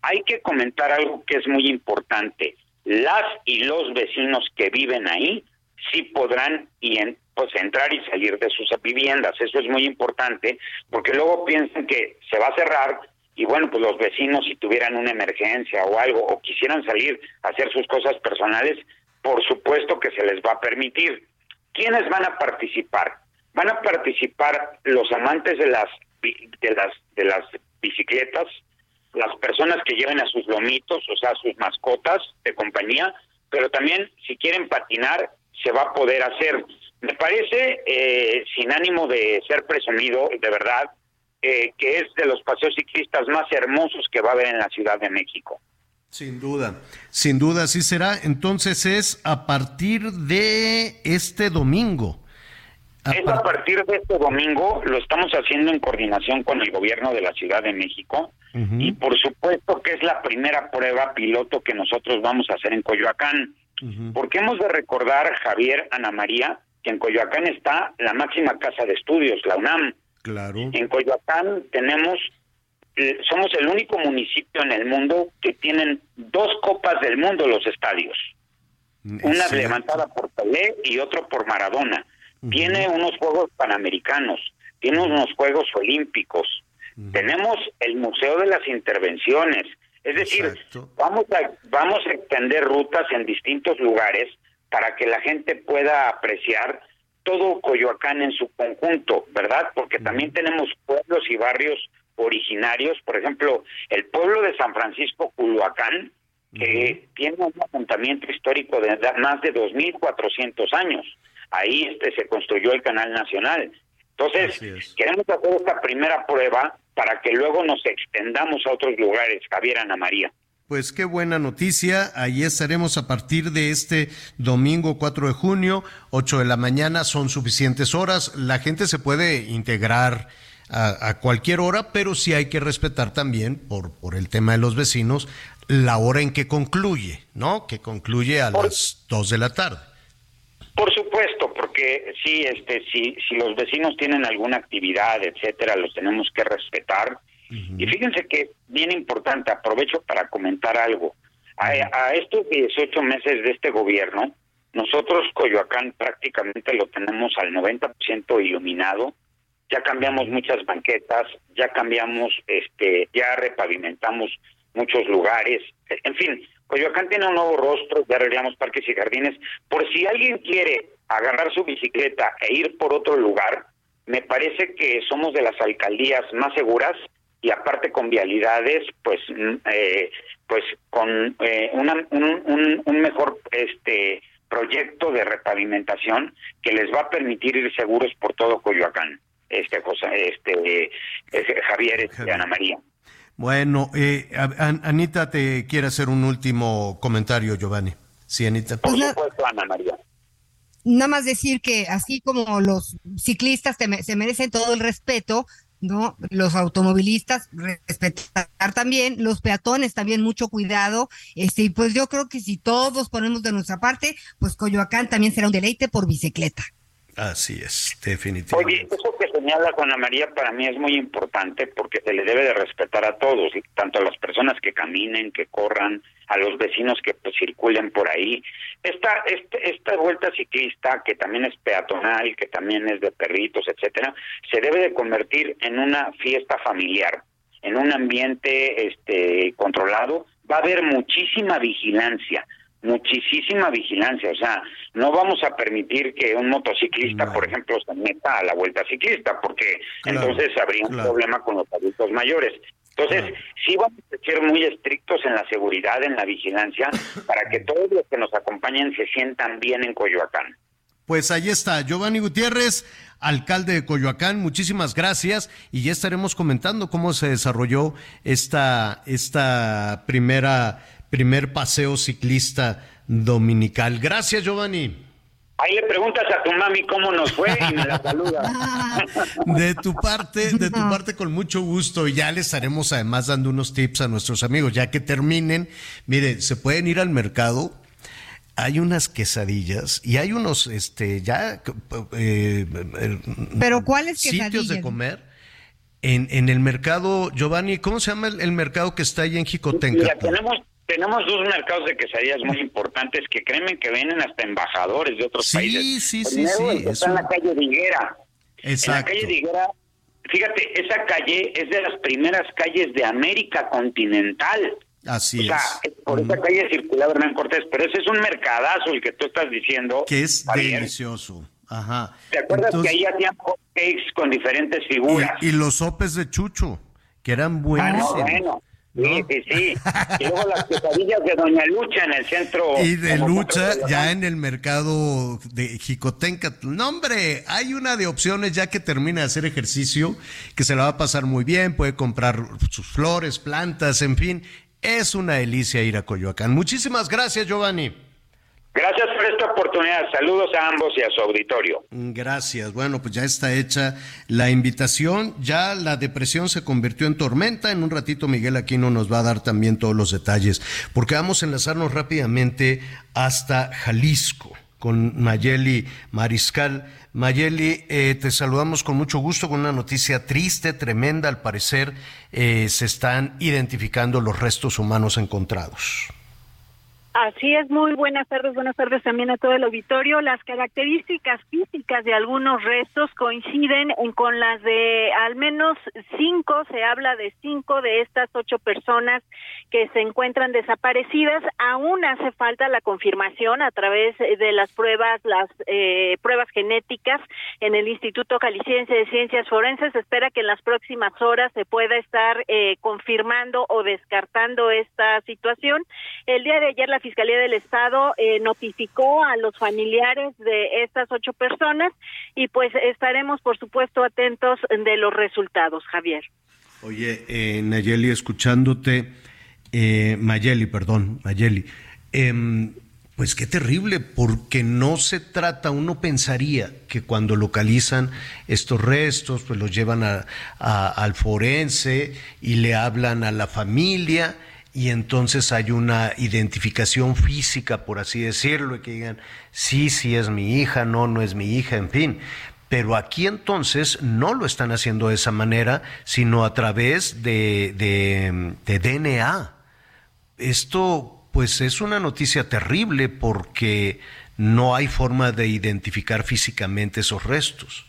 hay que comentar algo que es muy importante. Las y los vecinos que viven ahí sí podrán y pues, entrar y salir de sus viviendas. Eso es muy importante porque luego piensan que se va a cerrar y bueno, pues los vecinos si tuvieran una emergencia o algo o quisieran salir a hacer sus cosas personales, por supuesto que se les va a permitir. ¿Quiénes van a participar? Van a participar los amantes de las de las de las bicicletas, las personas que lleven a sus lomitos, o sea, sus mascotas de compañía, pero también si quieren patinar, se va a poder hacer. Me parece, eh, sin ánimo de ser presumido, de verdad, eh, que es de los paseos ciclistas más hermosos que va a haber en la Ciudad de México. Sin duda, sin duda, así será. Entonces es a partir de este domingo. es a partir de este domingo, lo estamos haciendo en coordinación con el gobierno de la Ciudad de México y por supuesto que es la primera prueba piloto que nosotros vamos a hacer en Coyoacán. Porque hemos de recordar, Javier, Ana María, que en Coyoacán está la máxima casa de estudios, la UNAM. Claro. En Coyoacán tenemos, somos el único municipio en el mundo que tienen dos copas del mundo los estadios. una levantada por Pelé y otro por Maradona. Tiene unos Juegos Panamericanos, tiene unos Juegos Olímpicos. Tenemos el Museo de las Intervenciones. Es decir, vamos a, vamos a extender rutas en distintos lugares para que la gente pueda apreciar todo Coyoacán en su conjunto, ¿verdad? Porque también tenemos pueblos y barrios originarios, por ejemplo, el pueblo de San Francisco Culhuacán, que tiene un asentamiento histórico de más de 2.400 años. Ahí este se construyó el Canal Nacional. Entonces, queremos hacer esta primera prueba para que luego nos extendamos a otros lugares, Javier Ana María. Pues qué buena noticia. Ahí estaremos a partir de este domingo 4 de junio, 8 de la mañana. Son suficientes horas. La gente se puede integrar a, a cualquier hora, pero sí hay que respetar también, por, por el tema de los vecinos, la hora en que concluye, ¿no? Que concluye a las 2 de la tarde. Por supuesto, porque sí, este, si, si los vecinos tienen alguna actividad, etcétera, los tenemos que respetar. Y fíjense que bien importante, aprovecho para comentar algo. A, a estos 18 meses de este gobierno, nosotros Coyoacán prácticamente lo tenemos al 90% iluminado. Ya cambiamos muchas banquetas, ya cambiamos, este, ya repavimentamos muchos lugares. En fin, Coyoacán tiene un nuevo rostro, ya arreglamos parques y jardines. Por si alguien quiere agarrar su bicicleta e ir por otro lugar, me parece que somos de las alcaldías más seguras y aparte con vialidades, pues, mm, eh, pues con eh, un- un mejor este proyecto de repavimentación que les va a permitir ir seguros por todo Coyoacán. Este cosa, este Javier, este, Ana María. Bueno, eh, Anita te quiere hacer un último comentario, Giovanni. Sí, Anita. Por supuesto, Ana María. Nada más decir que así como los ciclistas se merecen todo el respeto, ¿no? Los automovilistas respetar también, los peatones también mucho cuidado. Este, y pues yo creo que si todos ponemos de nuestra parte, pues Coyoacán también será un deleite por bicicleta. Así es, definitivamente. Oye, eso que señala Juana María para mí es muy importante porque se le debe de respetar a todos, tanto a las personas que caminen, que corran, a los vecinos que pues, circulen por ahí. Esta, este, esta vuelta ciclista, que también es peatonal, que también es de perritos, etcétera, se debe de convertir en una fiesta familiar, en un ambiente este controlado. Va a haber muchísima vigilancia muchísima vigilancia, o sea, no vamos a permitir que un motociclista, por ejemplo, se meta a la vuelta ciclista, porque Claro, entonces habría un problema con los adultos mayores. Entonces, sí vamos a ser muy estrictos en la seguridad, en la vigilancia, para que todos los que nos acompañen se sientan bien en Coyoacán. Pues ahí está, Giovanni Gutiérrez, alcalde de Coyoacán, muchísimas gracias y ya estaremos comentando cómo se desarrolló esta, esta primera, primer paseo ciclista dominical. Gracias, Giovanni. Ahí le preguntas a tu mami cómo nos fue y me la saluda. De tu parte, de tu parte con mucho gusto y ya les estaremos además dando unos tips a nuestros amigos, ya que terminen. Mire, se pueden ir al mercado. Hay unas quesadillas y hay unos, este, ya, eh, eh, Pero ¿cuáles sitios de comer en, en el mercado, Giovanni, ¿cómo se llama el, el mercado que está ahí en Jicotenca? Mira, tenemos tenemos dos mercados de quesadillas muy importantes que créeme que vienen hasta embajadores de otros Sí, países. sí, sí, Primero, sí, está en un- la calle de Higuera. En la Exacto. calle de Higuera, fíjate, esa calle es de las primeras calles de América continental. Así o sea, es. por esa calle circulaba Hernán Cortés, pero ese es un mercadazo el que tú estás diciendo. Que es Javier. delicioso. Ajá. ¿Te acuerdas Entonces- que ahí hacían cakes con diferentes figuras? Y, y los sopes de chucho, que eran Ah, no, buenísimos. Bueno. Sí, sí, sí. Y luego las quesadillas de Doña Lucha en el centro. Y de lucha de ya en el mercado de Jicotenca. No, hombre, hay una de opciones ya que termina de hacer ejercicio, que se la va a pasar muy bien, puede comprar sus flores, plantas, en fin. Es una delicia ir a Coyoacán. Muchísimas gracias, Giovanni. Gracias por esta oportunidad. Saludos a ambos y a su auditorio. Gracias. Bueno, pues ya está hecha la invitación. Ya la depresión se convirtió en tormenta. En un ratito Miguel Aquino nos va a dar también todos los detalles, porque vamos a enlazarnos rápidamente hasta Jalisco con Mayeli Mariscal. Mayeli, eh, te saludamos con mucho gusto con una noticia triste, tremenda. Al parecer eh, se están identificando los restos humanos encontrados. Así es, muy buenas tardes, buenas tardes también a todo el auditorio. Las características físicas de algunos restos coinciden en, con las de al menos cinco, se habla de cinco de estas ocho personas que se encuentran desaparecidas. Aún hace falta la confirmación a través de las pruebas, las eh, pruebas genéticas en el Instituto Caliciense de Ciencias Forenses. Se espera que en las próximas horas se pueda estar eh, confirmando o descartando esta situación. El día de ayer la Fiscalía del Estado eh, notificó a los familiares de estas ocho personas y pues estaremos, por supuesto, atentos de los resultados, Javier. Oye, eh, Nayeli, escuchándote, eh, Mayeli, perdón, Mayeli, em, pues qué terrible, porque no se trata, uno pensaría que cuando localizan estos restos, pues los llevan a, al forense y le hablan a la familia y entonces hay una identificación física, por así decirlo, y que digan, sí, sí es mi hija, no, no es mi hija, en fin. Pero aquí entonces no lo están haciendo de esa manera, sino a través de, de, DNA. Esto pues es una noticia terrible porque no hay forma de identificar físicamente esos restos.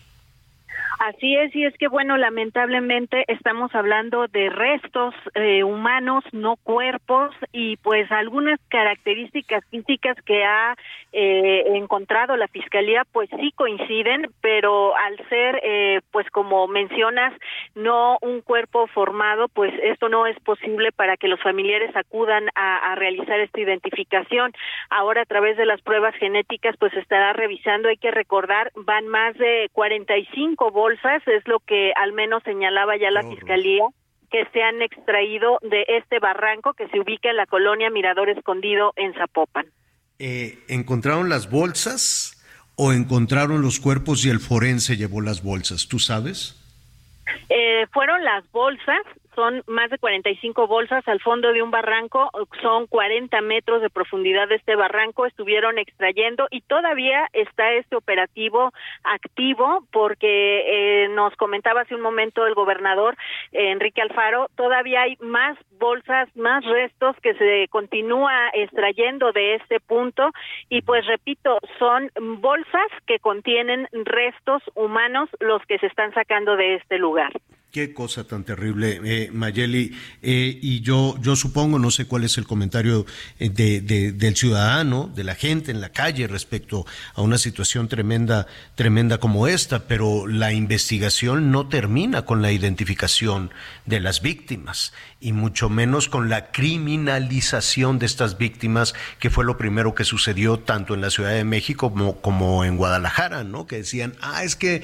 Así es, y es que, bueno, lamentablemente estamos hablando de restos eh, humanos, no cuerpos, y pues algunas características físicas que ha eh, encontrado la Fiscalía, pues sí coinciden, pero al ser, eh, pues como mencionas, no un cuerpo formado, pues esto no es posible para que los familiares acudan a, realizar esta identificación. Ahora, a través de las pruebas genéticas, pues estará revisando, hay que recordar, van más de 45 bolsas es lo que al menos señalaba ya la Fiscalía que se han extraído de este barranco que se ubica en la colonia Mirador Escondido en Zapopan. Eh, ¿Encontraron las bolsas o encontraron los cuerpos y el forense llevó las bolsas? ¿Tú sabes? Eh, fueron las bolsas, son más de 45 bolsas al fondo de un barranco, son 40 metros de profundidad de este barranco, estuvieron extrayendo y todavía está este operativo activo porque eh, nos comentaba hace un momento el gobernador eh, Enrique Alfaro, todavía hay más bolsas, más restos que se continúa extrayendo de este punto y pues repito, son bolsas que contienen restos humanos los que se están sacando de este lugar. Qué cosa tan terrible, eh, Mayeli. Eh, y yo, yo supongo, no sé cuál es el comentario eh, de, del ciudadano, de la gente en la calle respecto a una situación tremenda, tremenda como esta, pero la investigación no termina con la identificación de las víctimas y mucho menos con la criminalización de estas víctimas, que fue lo primero que sucedió tanto en la Ciudad de México como, como en Guadalajara, ¿no? Que decían, ah, es que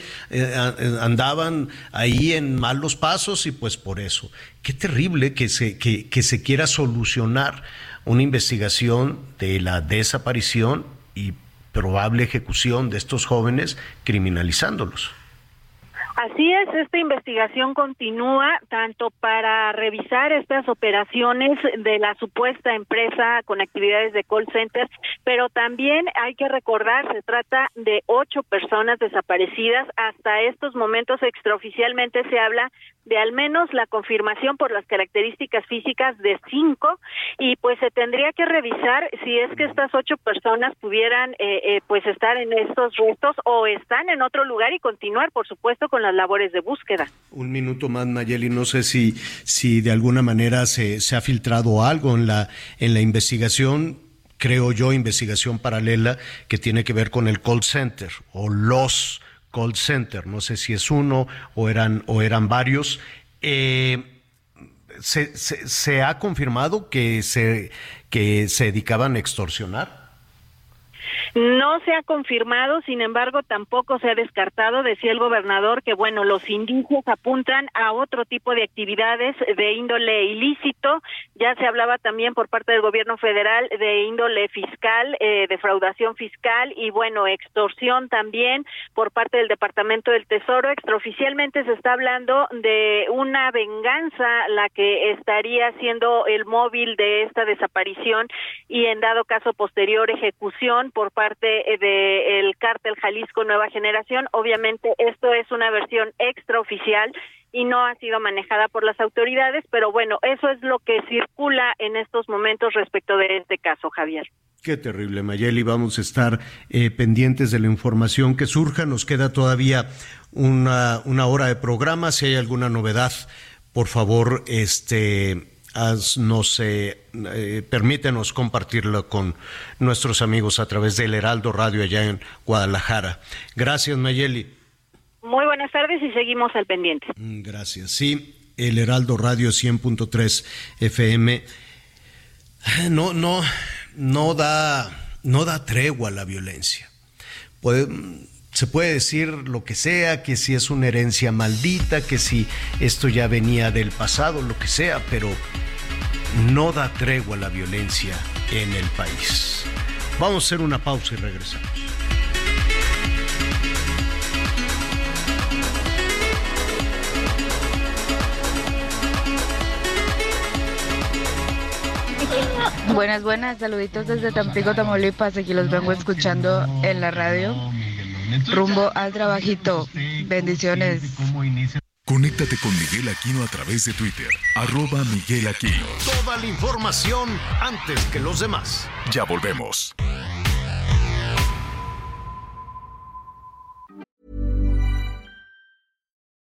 andaban ahí en mal los pasos y pues por eso. Qué terrible que se, que, que se quiera solucionar una investigación de la desaparición y probable ejecución de estos jóvenes criminalizándolos. Así es, esta investigación continúa tanto para revisar estas operaciones de la supuesta empresa con actividades de call center, pero también hay que recordar, se trata de ocho personas desaparecidas. Hasta estos momentos extraoficialmente se habla de al menos la confirmación por las características físicas de cinco y pues se tendría que revisar si es que estas ocho personas pudieran eh, eh, pues estar en estos restos o están en otro lugar y continuar por supuesto con las labores de búsqueda. Un minuto más Nayeli, no sé si si de alguna manera se, se ha filtrado algo en la en la investigación creo yo, investigación paralela que tiene que ver con el call center o los call center, no sé si es uno o eran, o eran varios. Eh, se, se, ha confirmado que se, que se dedicaban a extorsionar? No se ha confirmado, sin embargo, tampoco se ha descartado, decía el gobernador, que bueno, los indicios apuntan a otro tipo de actividades de índole ilícito. Ya se hablaba también por parte del gobierno federal de índole fiscal, eh, defraudación fiscal y bueno, extorsión también por parte del Departamento del Tesoro. Extraoficialmente se está hablando de una venganza la que estaría siendo el móvil de esta desaparición y en dado caso posterior ejecución por parte eh, del cártel Jalisco Nueva Generación. Obviamente esto es una versión extraoficial y no ha sido manejada por las autoridades, pero bueno, eso es lo que circula en estos momentos respecto de este caso, Javier. Qué terrible, Mayeli. Vamos a estar eh, pendientes de la información que surja. Nos queda todavía una hora de programa. Si hay alguna novedad, por favor, este, nos eh, eh, permítenos compartirlo con nuestros amigos a través del Heraldo Radio allá en Guadalajara. Gracias, Mayeli. Muy buenas tardes y seguimos al pendiente. Mm, gracias. Sí, el Heraldo Radio 100.3 FM. No, no, no da, no da tregua a la violencia. Puede, se puede decir lo que sea, que si es una herencia maldita, que si esto ya venía del pasado, lo que sea, pero no da tregua la violencia en el país. Vamos a hacer una pausa y regresamos. Buenas, buenas, saluditos desde Tampico, Tamaulipas, aquí los vengo escuchando en la radio, rumbo al trabajito, bendiciones. Conéctate con Miguel Aquino a través de Twitter, arroba Miguel Aquino. Toda la información antes que los demás. Ya volvemos.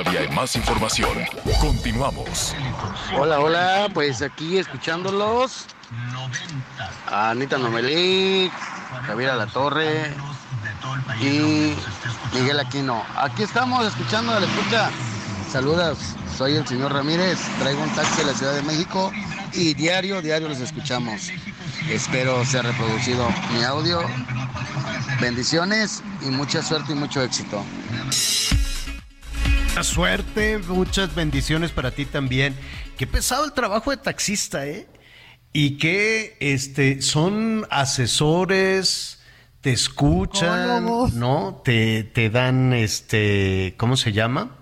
Todavía hay más información. Continuamos. Hola, hola, pues aquí escuchándolos. Anita Nomelí, Javier La Torre y Miguel Aquino. Aquí estamos escuchando a la escucha. Saludos, soy el señor Ramírez, traigo un taxi de la Ciudad de México y diario, diario los escuchamos. Espero sea reproducido mi audio. Bendiciones y mucha suerte y mucho éxito. Mucha suerte, muchas bendiciones para ti también. Qué pesado el trabajo de taxista, ¿eh? Y que este, son asesores, te escuchan, ¿no? Te, te dan, este, ¿cómo se llama?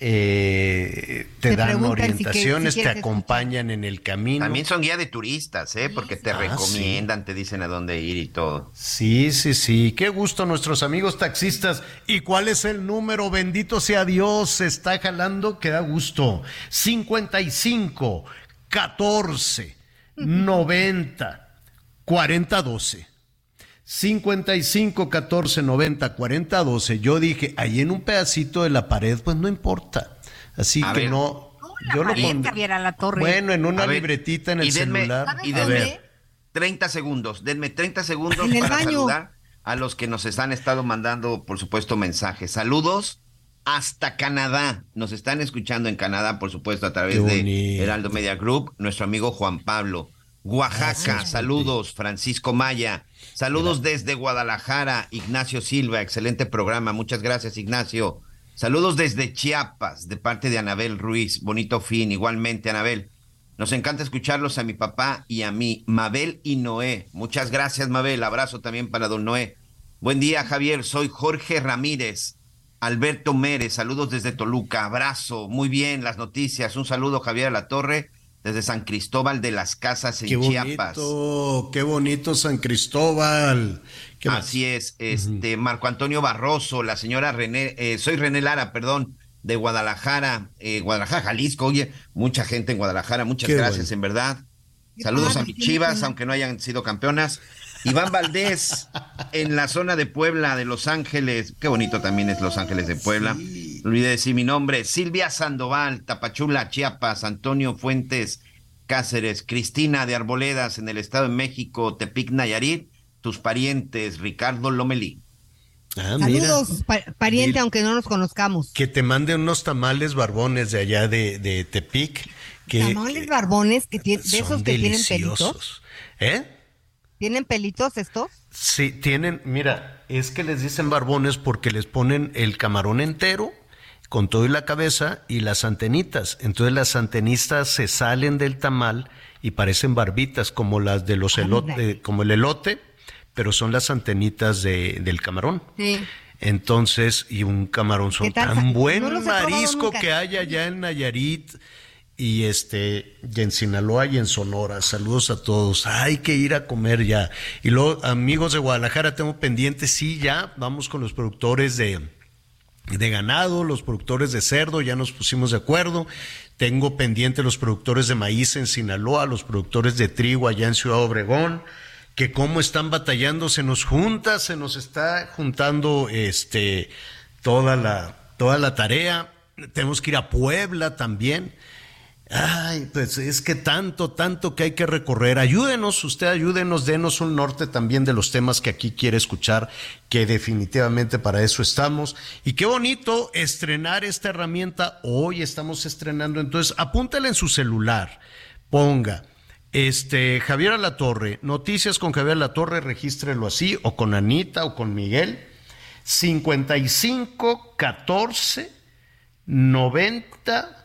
Eh, te, Te dan preguntan si que- orientaciones, si te acompañan en el camino. También son guía de turistas, ¿eh? Porque te Ah, recomiendan, te dicen a dónde ir y todo. Sí, sí, sí. Qué gusto nuestros amigos taxistas. ¿Y cuál es el número? Bendito sea Dios. Se está jalando que da gusto. 55 14 90 40 12. 55 14 90 40 12. Yo dije, ahí en un pedacito de la pared, pues no importa. Así A que ver. no. Yo lo pondré. Javier, a la torre. Bueno, en una A ver, libretita en el y denme- celular. y A denme ver. 30 segundos, denme 30 segundos En para saludar a los que nos están estado mandando, por supuesto, mensajes. Saludos hasta Canadá. Nos están escuchando en Canadá, por supuesto, a través de. Heraldo Media Group, nuestro amigo Juan Pablo. Oaxaca, saludos, Francisco Maya. Saludos desde Guadalajara, Ignacio Silva, excelente programa. Muchas gracias, Ignacio. Saludos desde Chiapas, de parte de Anabel Ruiz. Bonito fin, igualmente, Anabel. Nos encanta escucharlos a mi papá y a mí, Mabel y Noé. Muchas gracias, Mabel. Abrazo también para don Noé. Buen día, Javier. Soy Jorge Ramírez. Alberto Mérez, saludos desde Toluca. Abrazo. Muy bien, las noticias. Un saludo, Javier a la Torre, desde San Cristóbal de las Casas en Qué Chiapas. bonito, qué bonito San Cristóbal. ¿Qué más? Así es, este Marco Antonio Barroso, la señora René, eh, soy René Lara, perdón, de Guadalajara, eh, Guadalajara, Jalisco. Oye, mucha gente en Guadalajara, muchas Qué gracias, bueno. en verdad. Saludos a mis chivas, aunque no hayan sido campeonas. Iván Valdés, en la zona de Puebla, de Los Ángeles. Qué bonito también es Los Ángeles de Puebla. No olvidé decir mi nombre. Silvia Sandoval, Tapachula, Chiapas. Antonio Fuentes, Cáceres. Cristina de Arboledas, en el Estado de México. Tepic, Nayarit. Tus parientes, Ricardo Lomelí. Ah, mira. Saludos, pa- pariente, aunque no nos conozcamos. Que te mande unos tamales barbones de allá de, de Tepic. Que, Tamales barbones que tienen, de esos que tienen pelitos. ¿Eh? ¿Tienen pelitos estos? Sí, tienen, mira, es que les dicen barbones porque les ponen el camarón entero con todo y la cabeza y las antenitas. Entonces las antenitas se salen del tamal y parecen barbitas como las de los elotes, como el elote, pero son las antenitas de, del camarón. Sí. Entonces, y un camarón son tan buen marisco que hay allá en Nayarit y este y en Sinaloa y en Sonora. Saludos a todos. Hay que ir a comer ya. Y luego, amigos de Guadalajara, tengo pendientes, sí, ya vamos con los productores de de ganado, los productores de cerdo, ya nos pusimos de acuerdo. Tengo pendiente los productores de maíz en Sinaloa, los productores de trigo allá en Ciudad Obregón, que cómo están batallando, se nos junta, se nos está juntando este toda la toda la tarea. Tenemos que ir a Puebla también. Ay, pues es que tanto, tanto que hay que recorrer. Ayúdenos, usted ayúdenos, denos un norte también de los temas que aquí quiere escuchar, que definitivamente para eso estamos. Y qué bonito estrenar esta herramienta. Hoy estamos estrenando, entonces apúntale en su celular, ponga. Este, Javier Alatorre, noticias con Javier Alatorre, regístrelo así, o con Anita, o con Miguel. 55 14 90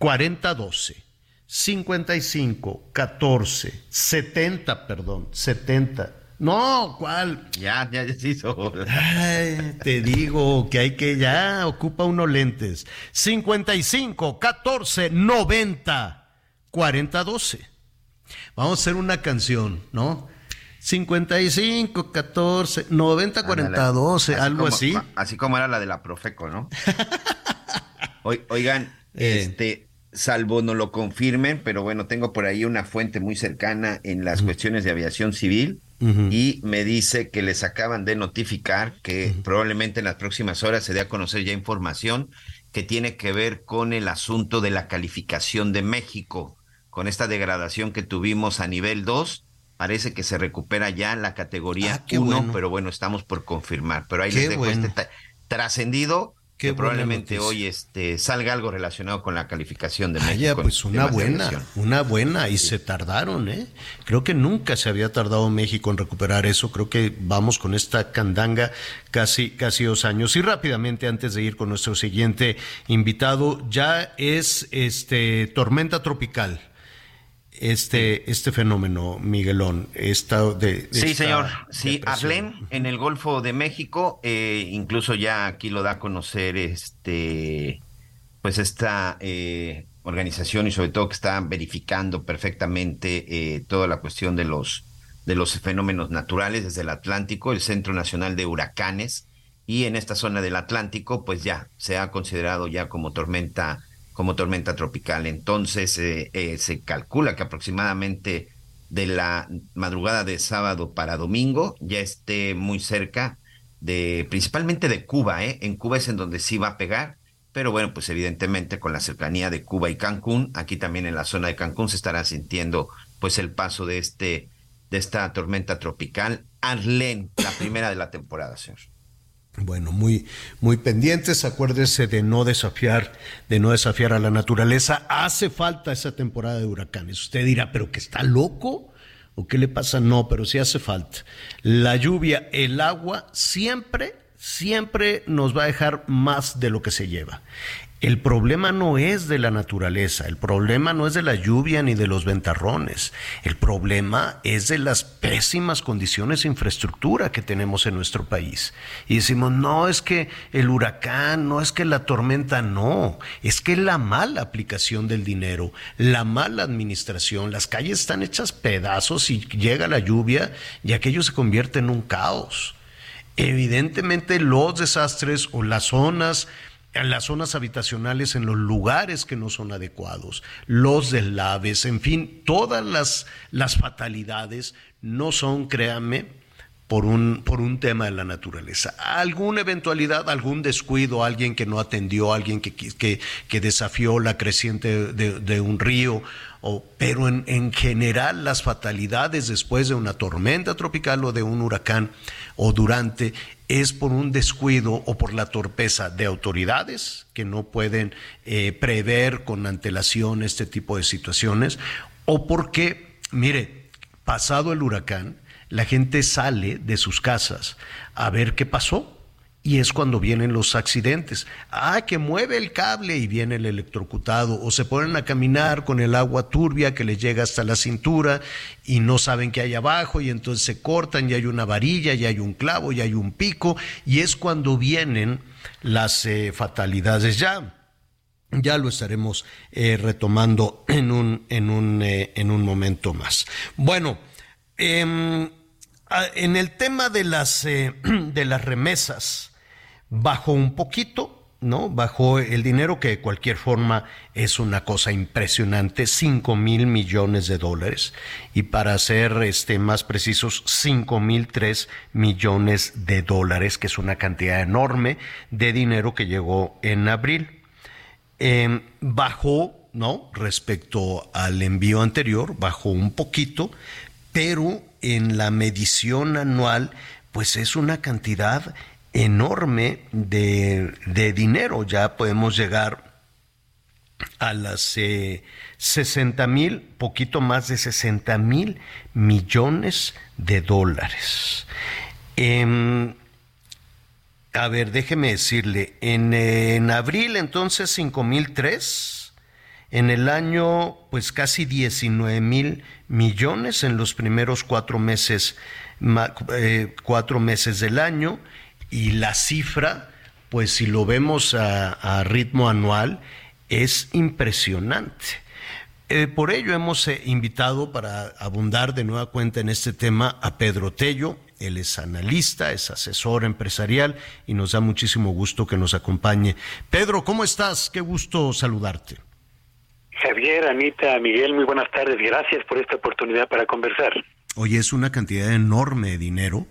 4012 55 14 70, perdón, 70. No, ¿cuál? Ya, ya, ya se hizo. Ay, te digo que hay que ya ocupa unos lentes. 55 14 90 40 12. Vamos a hacer una canción, ¿no? 55 14 90 40 12, algo como- así. Así como era la de la Profeco, ¿no? Oi- Oigan, Eh. este, salvo no lo confirmen, pero bueno, tengo por ahí una fuente muy cercana en las cuestiones de aviación civil y me dice que les acaban de notificar que probablemente en las próximas horas se dé a conocer ya información que tiene que ver con el asunto de la calificación de México, con esta degradación que tuvimos a nivel 2. Parece que se recupera ya la categoría Ah, qué 1, bueno. pero bueno, estamos por confirmar. Pero ahí Qué les dejo bueno. este trascendido que probablemente hoy este, salga algo relacionado con la calificación de México. ya, en pues una buena, una buena, y se tardaron, ¿eh? Creo que nunca se había tardado México en recuperar eso, creo que vamos con esta candanga casi, casi dos años. Y rápidamente, antes de ir con nuestro siguiente invitado, ya es este tormenta tropical. Este, este fenómeno, Miguelón, esta de, Sí, esta señor. Sí, depresión. Arlén, en el Golfo de México, eh, incluso ya aquí lo da a conocer este, pues esta eh, organización y sobre todo que está verificando perfectamente eh, toda la cuestión de los de los fenómenos naturales desde el Atlántico, el Centro Nacional de Huracanes y en esta zona del Atlántico, pues ya se ha considerado ya como tormenta como tormenta tropical. Entonces eh, eh, se calcula que aproximadamente de la madrugada de sábado para domingo ya esté muy cerca de principalmente de Cuba, ¿eh? En Cuba es en donde sí va a pegar, pero bueno, pues evidentemente con la cercanía de Cuba y Cancún, aquí también en la zona de Cancún se estará sintiendo pues el paso de este de esta tormenta tropical Arlene, la primera de la temporada, señor. Bueno, muy, muy pendientes. Acuérdese de no desafiar, de no desafiar a la naturaleza. Hace falta esa temporada de huracanes. Usted dirá, pero que está loco o qué le pasa. No, pero sí hace falta. La lluvia, el agua, siempre, siempre nos va a dejar más de lo que se lleva. El problema no es de la naturaleza, el problema no es de la lluvia ni de los ventarrones, el problema es de las pésimas condiciones de infraestructura que tenemos en nuestro país. Y decimos, no es que el huracán, no es que la tormenta, no, es que la mala aplicación del dinero, la mala administración, las calles están hechas pedazos y llega la lluvia y aquello se convierte en un caos. Evidentemente los desastres o las zonas en las zonas habitacionales en los lugares que no son adecuados, los deslaves, en fin, todas las, las fatalidades no son, créanme, por un, por un tema de la naturaleza. Alguna eventualidad, algún descuido, alguien que no atendió, alguien que, que, que desafió la creciente de, de un río, o, pero en, en general las fatalidades después de una tormenta tropical o de un huracán o durante es por un descuido o por la torpeza de autoridades que no pueden eh, prever con antelación este tipo de situaciones, o porque, mire, pasado el huracán, la gente sale de sus casas a ver qué pasó. Y es cuando vienen los accidentes. Ah, que mueve el cable y viene el electrocutado. O se ponen a caminar con el agua turbia que les llega hasta la cintura y no saben qué hay abajo y entonces se cortan y hay una varilla y hay un clavo y hay un pico. Y es cuando vienen las eh, fatalidades ya. Ya lo estaremos eh, retomando en un, en, un, eh, en un momento más. Bueno, em, en el tema de las, de las remesas, bajó un poquito, ¿no? Bajó el dinero, que de cualquier forma es una cosa impresionante, 5 mil millones de dólares. Y para ser este, más precisos, 5 mil 3 millones de dólares, que es una cantidad enorme de dinero que llegó en abril. Em, bajó, ¿no? Respecto al envío anterior, bajó un poquito, pero en la medición anual, pues es una cantidad enorme de, dinero. Ya podemos llegar a las 60 eh, mil, poquito más de 60 mil millones de dólares. Em, a ver, déjeme decirle, en, en abril entonces 5 mil tres, en el año pues casi 19 mil millones en los primeros cuatro meses, eh, cuatro meses del año y la cifra, pues si lo vemos a, ritmo anual, es impresionante. Eh, por ello hemos eh, invitado para abundar de nueva cuenta en este tema a Pedro Tello. Él es analista, es asesor empresarial y nos da muchísimo gusto que nos acompañe. Pedro, ¿cómo estás? Qué gusto saludarte. Javier, Anita, Miguel, muy buenas tardes. Gracias por esta oportunidad para conversar. Hoy es una cantidad enorme de dinero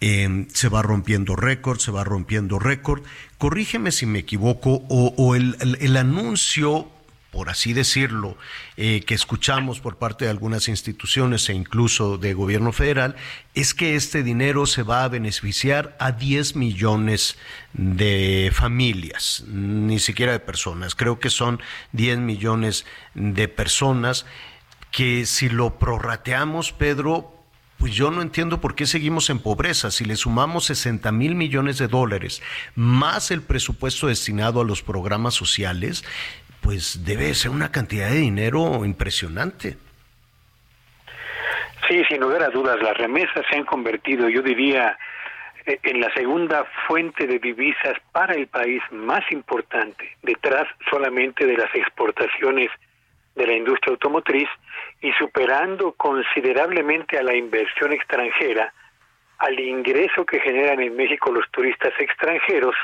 Em, se va rompiendo récord, se va rompiendo récord. Corrígeme si me equivoco, o, el, anuncio, por así decirlo, eh, que escuchamos por parte de algunas instituciones e incluso de gobierno federal, es que este dinero se va a beneficiar a 10 millones de familias, ni siquiera de personas. Creo que son 10 millones de personas que si lo prorrateamos, Pedro, pues yo no entiendo por qué seguimos en pobreza. Si le sumamos 60 mil millones de dólares más el presupuesto destinado a los programas sociales, pues debe ser una cantidad de dinero impresionante. Sí, sin lugar a dudas, las remesas se han convertido, yo diría, eh, en la segunda fuente de divisas para el país más importante, detrás solamente de las exportaciones de la industria automotriz y superando considerablemente a la inversión extranjera, al ingreso que generan en México los turistas extranjeros,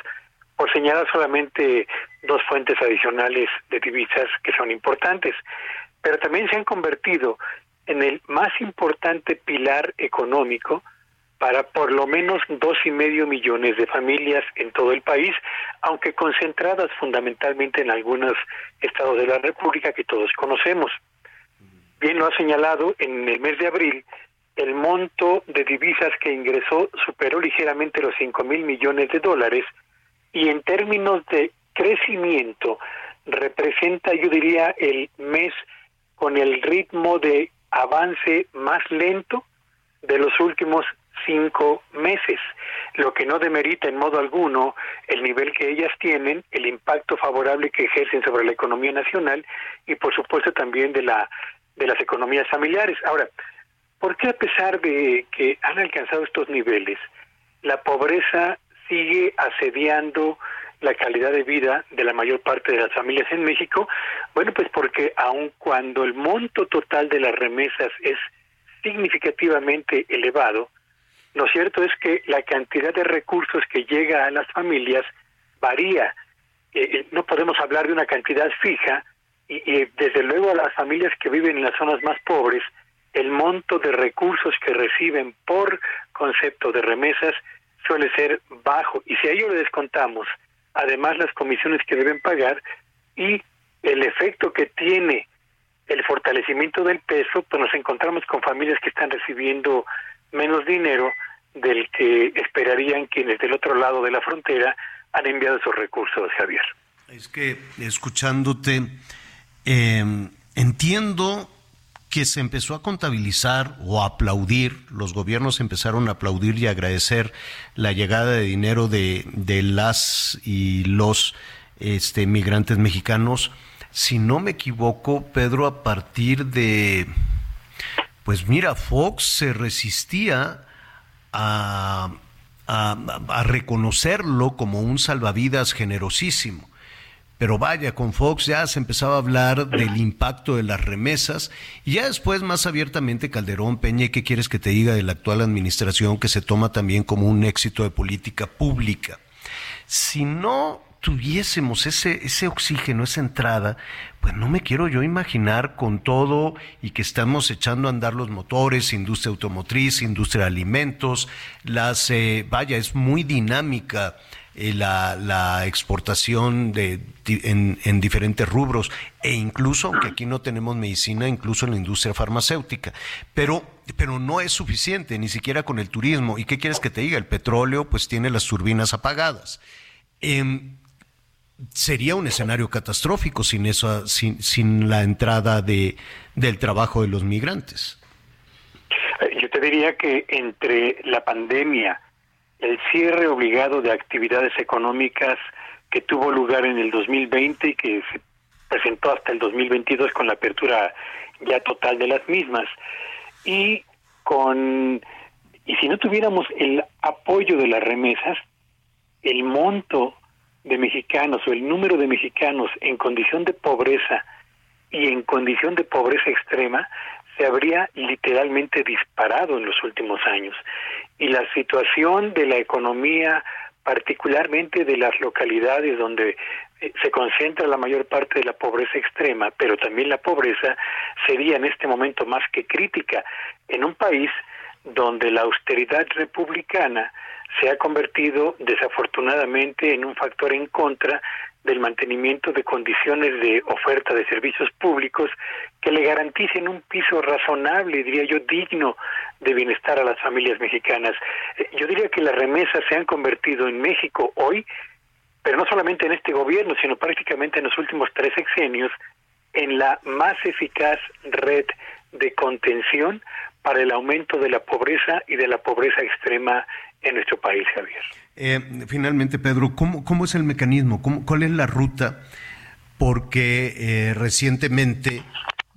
por señalar solamente dos fuentes adicionales de divisas que son importantes, pero también se han convertido en el más importante pilar económico para por lo menos dos y medio millones de familias en todo el país, aunque concentradas fundamentalmente en algunos estados de la República que todos conocemos. Bien lo ha señalado, en el mes de abril el monto de divisas que ingresó superó ligeramente los cinco mil millones de dólares y en términos de crecimiento representa, yo diría, el mes con el ritmo de avance más lento de los últimos cinco meses, lo que no demerita en modo alguno el nivel que ellas tienen, el impacto favorable que ejercen sobre la economía nacional y por supuesto también de la de las economías familiares. Ahora, ¿por qué a pesar de que han alcanzado estos niveles, la pobreza sigue asediando la calidad de vida de la mayor parte de las familias en México? Bueno, pues porque aun cuando el monto total de las remesas es significativamente elevado, lo cierto es que la cantidad de recursos que llega a las familias varía. Eh, eh, no podemos hablar de una cantidad fija y, y, desde luego a las familias que viven en las zonas más pobres, el monto de recursos que reciben por concepto de remesas suele ser bajo y si a ello le descontamos además las comisiones que deben pagar y el efecto que tiene el fortalecimiento del peso, pues nos encontramos con familias que están recibiendo menos dinero del que esperarían quienes del otro lado de la frontera han enviado esos recursos, Javier. Es que escuchándote, eh, entiendo que se empezó a contabilizar o a aplaudir, los gobiernos empezaron a aplaudir y agradecer la llegada de dinero de, de las y los este, migrantes mexicanos. Si no me equivoco, Pedro, a partir de, pues mira, Fox se resistía a, a reconocerlo como un salvavidas generosísimo. Pero vaya, con Fox ya se empezaba a hablar del impacto de las remesas y ya después más abiertamente Calderón, Peña, ¿qué quieres que te diga de la actual administración que se toma también como un éxito de política pública? Si no tuviésemos ese, ese oxígeno, esa entrada, pues no me quiero yo imaginar con todo y que estamos echando a andar los motores, industria automotriz, industria de alimentos, las, eh, vaya, es muy dinámica eh, la, la, exportación de, en, en, diferentes rubros e incluso, aunque aquí no tenemos medicina, incluso en la industria farmacéutica. Pero, pero no es suficiente, ni siquiera con el turismo. ¿Y qué quieres que te diga? El petróleo pues tiene las turbinas apagadas. Eh, sería un escenario catastrófico sin, eso, sin, sin la entrada de, del trabajo de los migrantes. Yo te diría que entre la pandemia, el cierre obligado de actividades económicas que tuvo lugar en el 2020 y que se presentó hasta el 2022 con la apertura ya total de las mismas y con y si no tuviéramos el apoyo de las remesas el monto de mexicanos o el número de mexicanos en condición de pobreza y en condición de pobreza extrema se habría literalmente disparado en los últimos años. Y la situación de la economía, particularmente de las localidades donde eh, se concentra la mayor parte de la pobreza extrema, pero también la pobreza, sería en este momento más que crítica. En un país donde la austeridad republicana se ha convertido desafortunadamente en un factor en contra del mantenimiento de condiciones de oferta de servicios públicos que le garanticen un piso razonable, diría yo, digno de bienestar a las familias mexicanas. Eh, yo diría que las remesas se han convertido en México hoy, pero no solamente en este gobierno, sino prácticamente en los últimos tres sexenios, en la más eficaz red de contención para el aumento de la pobreza y de la pobreza extrema en nuestro país, Javier. Eh, finalmente, Pedro, ¿cómo, ¿cómo es el mecanismo? ¿Cómo, ¿Cuál es la ruta? Porque eh, recientemente,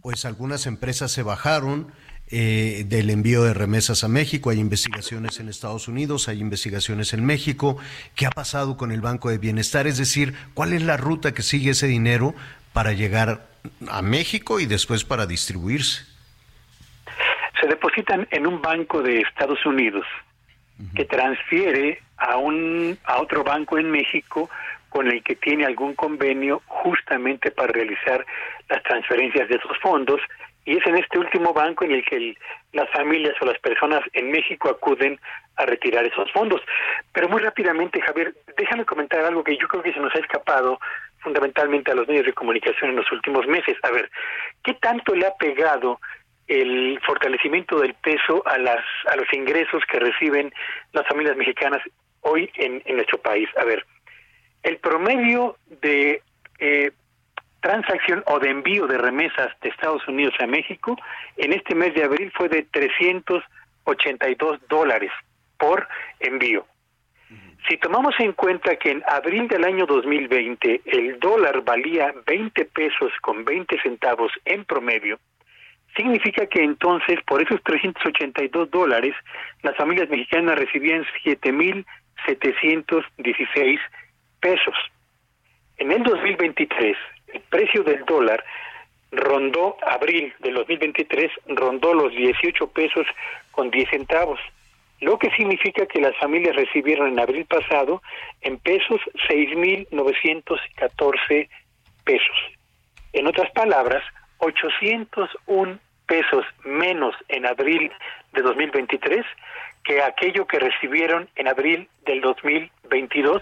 pues algunas empresas se bajaron eh, del envío de remesas a México, hay investigaciones en Estados Unidos, hay investigaciones en México. ¿Qué ha pasado con el Banco de Bienestar? Es decir, ¿cuál es la ruta que sigue ese dinero para llegar a México y después para distribuirse? Se depositan en un banco de Estados Unidos que transfiere a un a otro banco en México con el que tiene algún convenio justamente para realizar las transferencias de esos fondos y es en este último banco en el que las familias o las personas en México acuden a retirar esos fondos. Pero muy rápidamente, Javier, déjame comentar algo que yo creo que se nos ha escapado fundamentalmente a los medios de comunicación en los últimos meses. A ver, ¿qué tanto le ha pegado el fortalecimiento del peso a las a los ingresos que reciben las familias mexicanas hoy en, en nuestro país. A ver, el promedio de eh, transacción o de envío de remesas de Estados Unidos a México en este mes de abril fue de 382 dólares por envío. Si tomamos en cuenta que en abril del año 2020 el dólar valía 20 pesos con 20 centavos en promedio, significa que entonces por esos 382 dólares las familias mexicanas recibían 7.716 pesos. En el 2023 el precio del dólar rondó, abril del 2023, rondó los 18 pesos con 10 centavos, lo que significa que las familias recibieron en abril pasado en pesos 6.914 pesos. En otras palabras, 801 pesos menos en abril de 2023 que aquello que recibieron en abril del 2022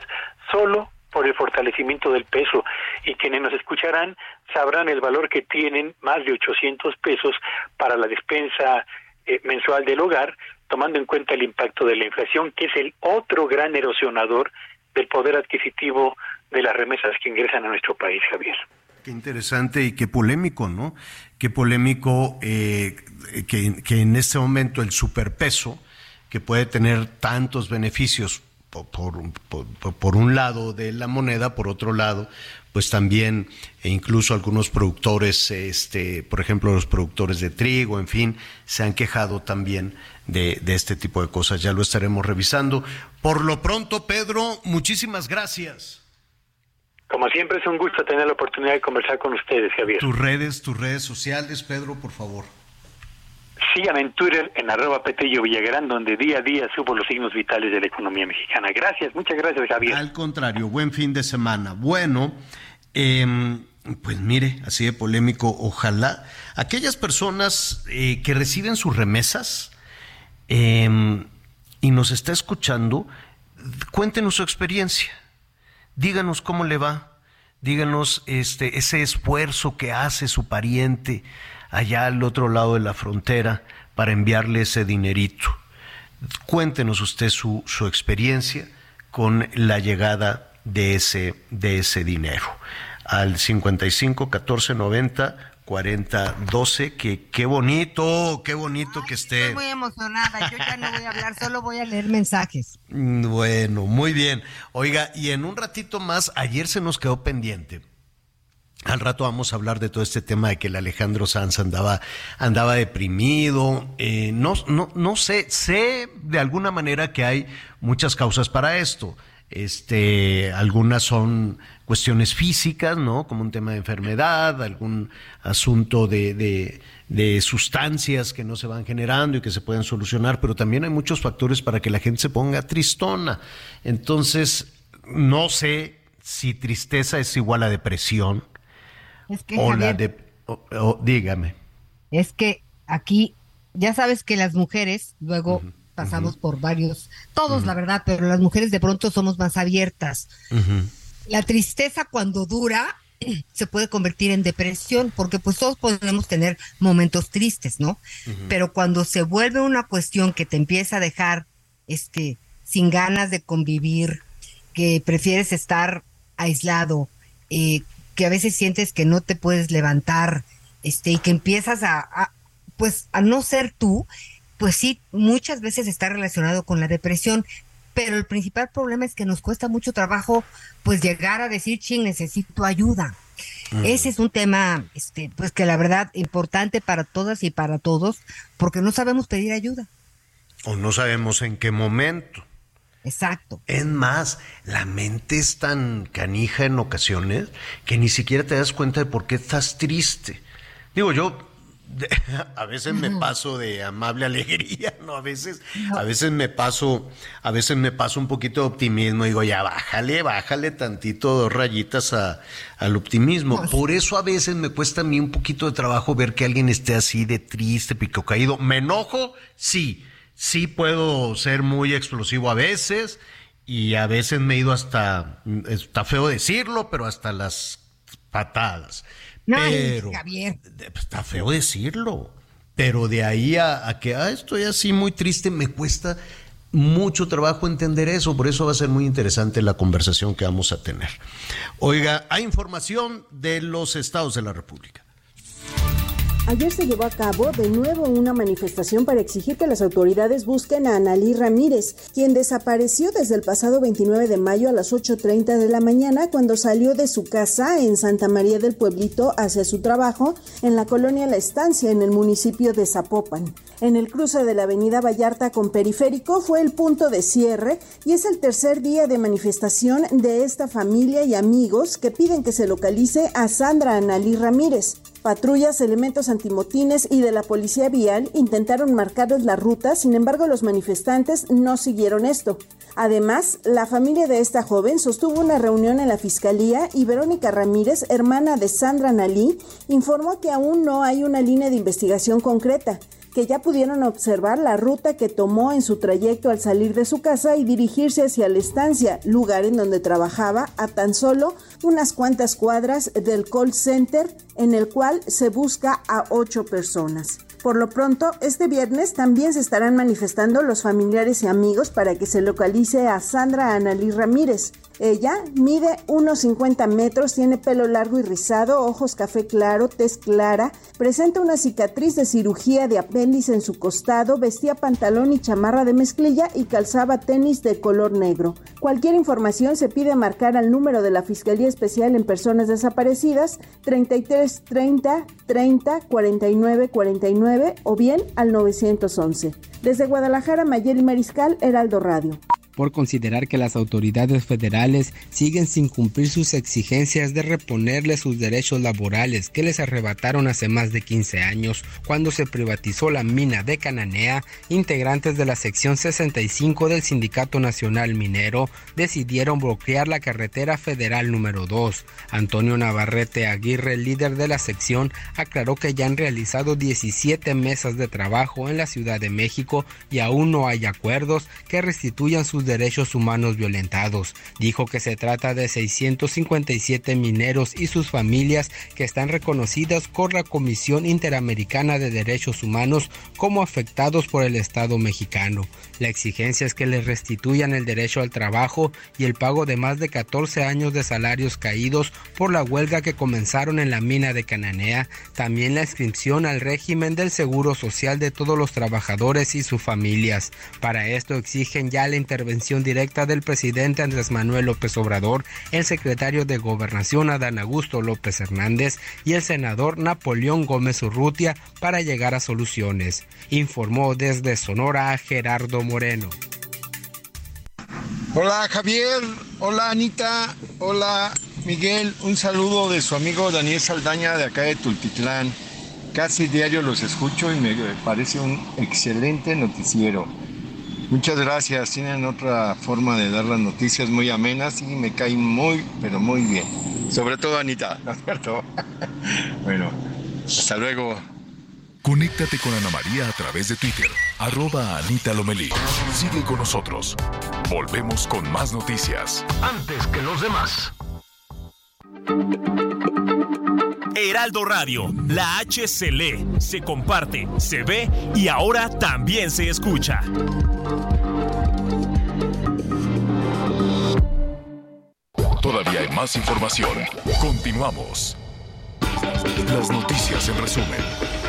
solo por el fortalecimiento del peso y quienes nos escucharán sabrán el valor que tienen más de 800 pesos para la despensa eh, mensual del hogar, tomando en cuenta el impacto de la inflación, que es el otro gran erosionador del poder adquisitivo de las remesas que ingresan a nuestro país, Javier. Qué interesante y qué polémico, ¿no? Qué polémico eh, que, que, en este momento el superpeso, que puede tener tantos beneficios por, por, por, un lado de la moneda, por otro lado, pues también e incluso algunos productores, este, por ejemplo, los productores de trigo, en fin, se han quejado también de, de este tipo de cosas. Ya lo estaremos revisando. Por lo pronto, Pedro, muchísimas gracias. Como siempre es un gusto tener la oportunidad de conversar con ustedes, Javier. Tus redes, tus redes sociales, Pedro, por favor. Síganme en Twitter en arroba Petello Villagrán, donde día a día subo los signos vitales de la economía mexicana. Gracias, muchas gracias, Javier. Al contrario, buen fin de semana. Bueno, eh, pues mire, así de polémico, ojalá aquellas personas eh, que reciben sus remesas eh, y nos está escuchando, cuéntenos su experiencia díganos cómo le va, díganos este, ese esfuerzo que hace su pariente allá al otro lado de la frontera para enviarle ese dinerito. Cuéntenos usted su, su experiencia con la llegada de ese, de ese dinero al 55 14 90 4012, que qué bonito, qué bonito que esté. Estoy muy emocionada, yo ya no voy a hablar, solo voy a leer mensajes. Mm, bueno, muy bien. Oiga, y en un ratito más, ayer se nos quedó pendiente. Al rato vamos a hablar de todo este tema de que el Alejandro Sanz andaba, andaba deprimido. Eh, no, no, no sé, sé de alguna manera que hay muchas causas para esto. Este, algunas son cuestiones físicas, ¿no? Como un tema de enfermedad, algún asunto de, de, sustancias que no se van generando y que se pueden solucionar, pero también hay muchos factores para que la gente se ponga tristona. Entonces, no sé si tristeza es igual a depresión es que, o la de... dígame. Es que aquí, ya sabes que las mujeres luego... pasamos por varios, todos la verdad, pero las mujeres de pronto somos más abiertas. La tristeza cuando dura se puede convertir en depresión, porque pues todos podemos tener momentos tristes, ¿no? Pero cuando se vuelve una cuestión que te empieza a dejar este sin ganas de convivir, que prefieres estar aislado, eh, que a veces sientes que no te puedes levantar, este, y que empiezas a, a, pues a no ser tú, pues sí, muchas veces está relacionado con la depresión, pero el principal problema es que nos cuesta mucho trabajo pues llegar a decir, ching, necesito ayuda. Ese es un tema, este, pues que la verdad importante para todas y para todos, porque no sabemos pedir ayuda. O no sabemos en qué momento. Exacto. Es más, la mente es tan canija en ocasiones que ni siquiera te das cuenta de por qué estás triste. Digo, yo a veces me paso de amable alegría, ¿no? A veces, a veces me paso, a veces me paso un poquito de optimismo, digo, ya bájale, bájale tantito dos rayitas a, al optimismo. Por eso a veces me cuesta a mí un poquito de trabajo ver que alguien esté así de triste, pico caído. ¿Me enojo? Sí, sí puedo ser muy explosivo a veces y a veces me he ido hasta, está feo decirlo, pero hasta las patadas. Pero Javier. está feo decirlo, pero de ahí a, que ah, estoy así muy triste, me cuesta mucho trabajo entender eso, por eso va a ser muy interesante la conversación que vamos a tener. Oiga, hay información de los estados de la República. Ayer se llevó a cabo de nuevo una manifestación para exigir que las autoridades busquen a Analí Ramírez, quien desapareció desde el pasado 29 de mayo a las 8.30 de la mañana cuando salió de su casa en Santa María del Pueblito hacia su trabajo en la colonia La Estancia en el municipio de Zapopan. En el cruce de la avenida Vallarta con Periférico fue el punto de cierre y es el tercer día de manifestación de esta familia y amigos que piden que se localice a Sandra Analí Ramírez. Patrullas, elementos antimotines y de la policía vial intentaron marcarles la ruta, sin embargo los manifestantes no siguieron esto. Además, la familia de esta joven sostuvo una reunión en la fiscalía y Verónica Ramírez, hermana de Sandra Nalí, informó que aún no hay una línea de investigación concreta. Que ya pudieron observar la ruta que tomó en su trayecto al salir de su casa y dirigirse hacia la estancia, lugar en donde trabajaba a tan solo unas cuantas cuadras del call center en el cual se busca a ocho personas. Por lo pronto, este viernes también se estarán manifestando los familiares y amigos para que se localice a Sandra Analí Ramírez. Ella mide 1,50 metros, tiene pelo largo y rizado, ojos café claro, tez clara, presenta una cicatriz de cirugía de apéndice en su costado, vestía pantalón y chamarra de mezclilla y calzaba tenis de color negro. Cualquier información se pide marcar al número de la Fiscalía Especial en Personas Desaparecidas 33 30 30 49 49 o bien al 911. Desde Guadalajara, Mayeli Mariscal, Heraldo Radio por considerar que las autoridades federales siguen sin cumplir sus exigencias de reponerle sus derechos laborales que les arrebataron hace más de 15 años cuando se privatizó la mina de Cananea, integrantes de la sección 65 del Sindicato Nacional Minero decidieron bloquear la carretera federal número 2. Antonio Navarrete Aguirre, líder de la sección, aclaró que ya han realizado 17 mesas de trabajo en la Ciudad de México y aún no hay acuerdos que restituyan sus derechos humanos violentados. Dijo que se trata de 657 mineros y sus familias que están reconocidas por la Comisión Interamericana de Derechos Humanos como afectados por el Estado mexicano. La exigencia es que les restituyan el derecho al trabajo y el pago de más de 14 años de salarios caídos por la huelga que comenzaron en la mina de Cananea, también la inscripción al régimen del Seguro Social de todos los trabajadores y sus familias. Para esto exigen ya la intervención directa del presidente Andrés Manuel López Obrador, el secretario de Gobernación Adán Augusto López Hernández y el senador Napoleón Gómez Urrutia para llegar a soluciones, informó desde Sonora Gerardo Moreno. Hola Javier, hola Anita, hola Miguel, un saludo de su amigo Daniel Saldaña de acá de Tultitlán. Casi diario los escucho y me parece un excelente noticiero. Muchas gracias. Tienen otra forma de dar las noticias muy amenas y me caen muy, pero muy bien. Sobre todo Anita, ¿no es cierto? bueno, hasta luego. Conéctate con Ana María a través de Twitter, arroba Anita Lomelí. Sigue con nosotros. Volvemos con más noticias. Antes que los demás. Heraldo Radio, la H se lee, se comparte, se ve y ahora también se escucha. Todavía hay más información. Continuamos. Las noticias en resumen.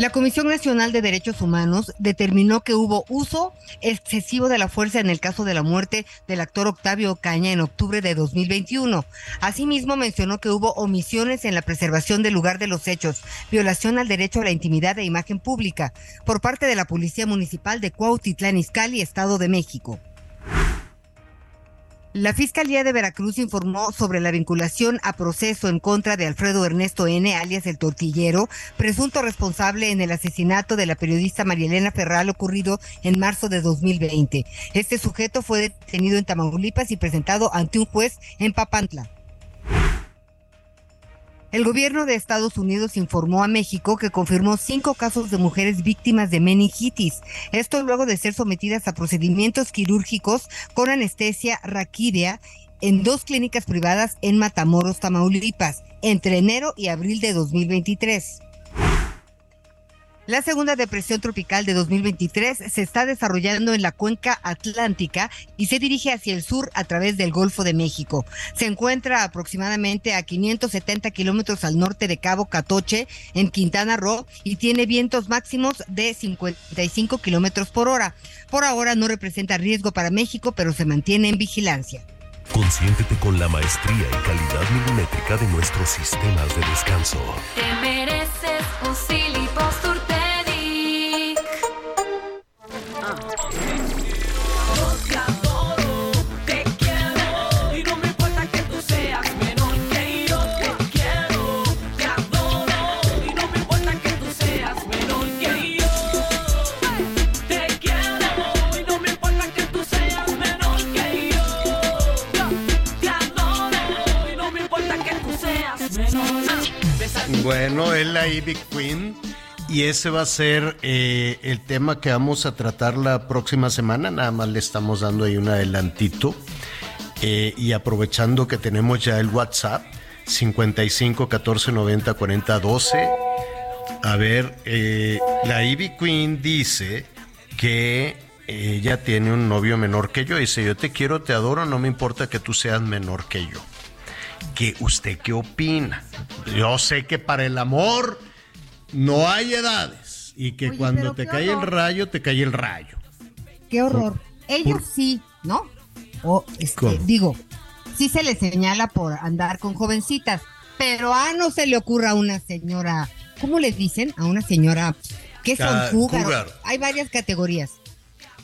La Comisión Nacional de Derechos Humanos determinó que hubo uso excesivo de la fuerza en el caso de la muerte del actor Octavio Caña en octubre de 2021. Asimismo, mencionó que hubo omisiones en la preservación del lugar de los hechos, violación al derecho a la intimidad e imagen pública por parte de la Policía Municipal de Cuautitlán Izcalli, Estado de México. La Fiscalía de Veracruz informó sobre la vinculación a proceso en contra de Alfredo Ernesto N., alias el tortillero, presunto responsable en el asesinato de la periodista Marielena Ferral ocurrido en marzo de 2020. Este sujeto fue detenido en Tamaulipas y presentado ante un juez en Papantla. El gobierno de Estados Unidos informó a México que confirmó cinco casos de mujeres víctimas de meningitis. Esto luego de ser sometidas a procedimientos quirúrgicos con anestesia raquídea en dos clínicas privadas en Matamoros, Tamaulipas, entre enero y abril de 2023. La segunda depresión tropical de 2023 se está desarrollando en la cuenca atlántica y se dirige hacia el sur a través del Golfo de México. Se encuentra aproximadamente a 570 kilómetros al norte de Cabo Catoche, en Quintana Roo, y tiene vientos máximos de 55 kilómetros por hora. Por ahora no representa riesgo para México, pero se mantiene en vigilancia. Consiéntete con la maestría y calidad milimétrica de nuestros sistemas de descanso. Te mereces un Bueno, es la Ivy Queen y ese va a ser eh, el tema que vamos a tratar la próxima semana. Nada más le estamos dando ahí un adelantito. Eh, y aprovechando que tenemos ya el WhatsApp, 55 14 90 40 12. A ver, eh, la Ivy Queen dice que ella tiene un novio menor que yo. Dice, yo te quiero, te adoro, no me importa que tú seas menor que yo. ¿Qué, ¿Usted qué opina? Yo sé que para el amor no hay edades y que Oye, cuando te cae el rayo, te cae el rayo. Qué horror. Ellos por- sí, ¿no? O, este, digo, sí se les señala por andar con jovencitas, pero a no se le ocurra a una señora, ¿cómo le dicen? A una señora que son cougar. Hay varias categorías.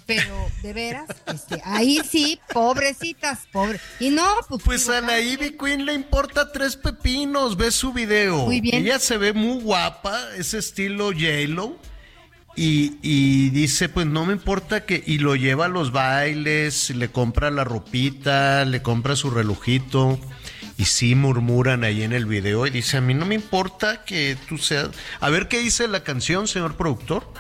Pero de veras, este, ahí sí, pobrecitas, pobre. Y no, pues. Pues a la Ivy Queen le importa tres pepinos, ve su video. Muy bien. Ella se ve muy guapa, es estilo J-Lo. Y, y dice, pues no me importa que... Y lo lleva a los bailes, le compra la ropita, le compra su relojito. Y sí murmuran ahí en el video y dice, a mí no me importa que tú seas... A ver qué dice la canción, señor productor.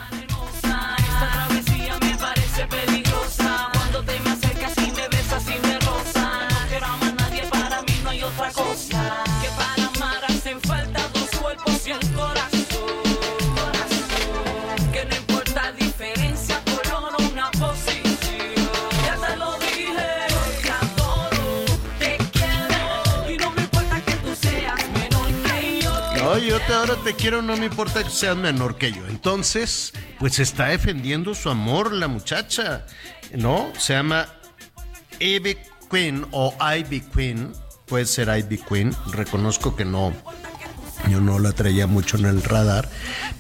Ahora te quiero, no me importa que seas menor que yo. Entonces, pues está defendiendo su amor la muchacha, ¿no? Se llama Ivy Queen o Ivy Queen, puede ser Ivy Queen, reconozco que no, yo no la traía mucho en el radar,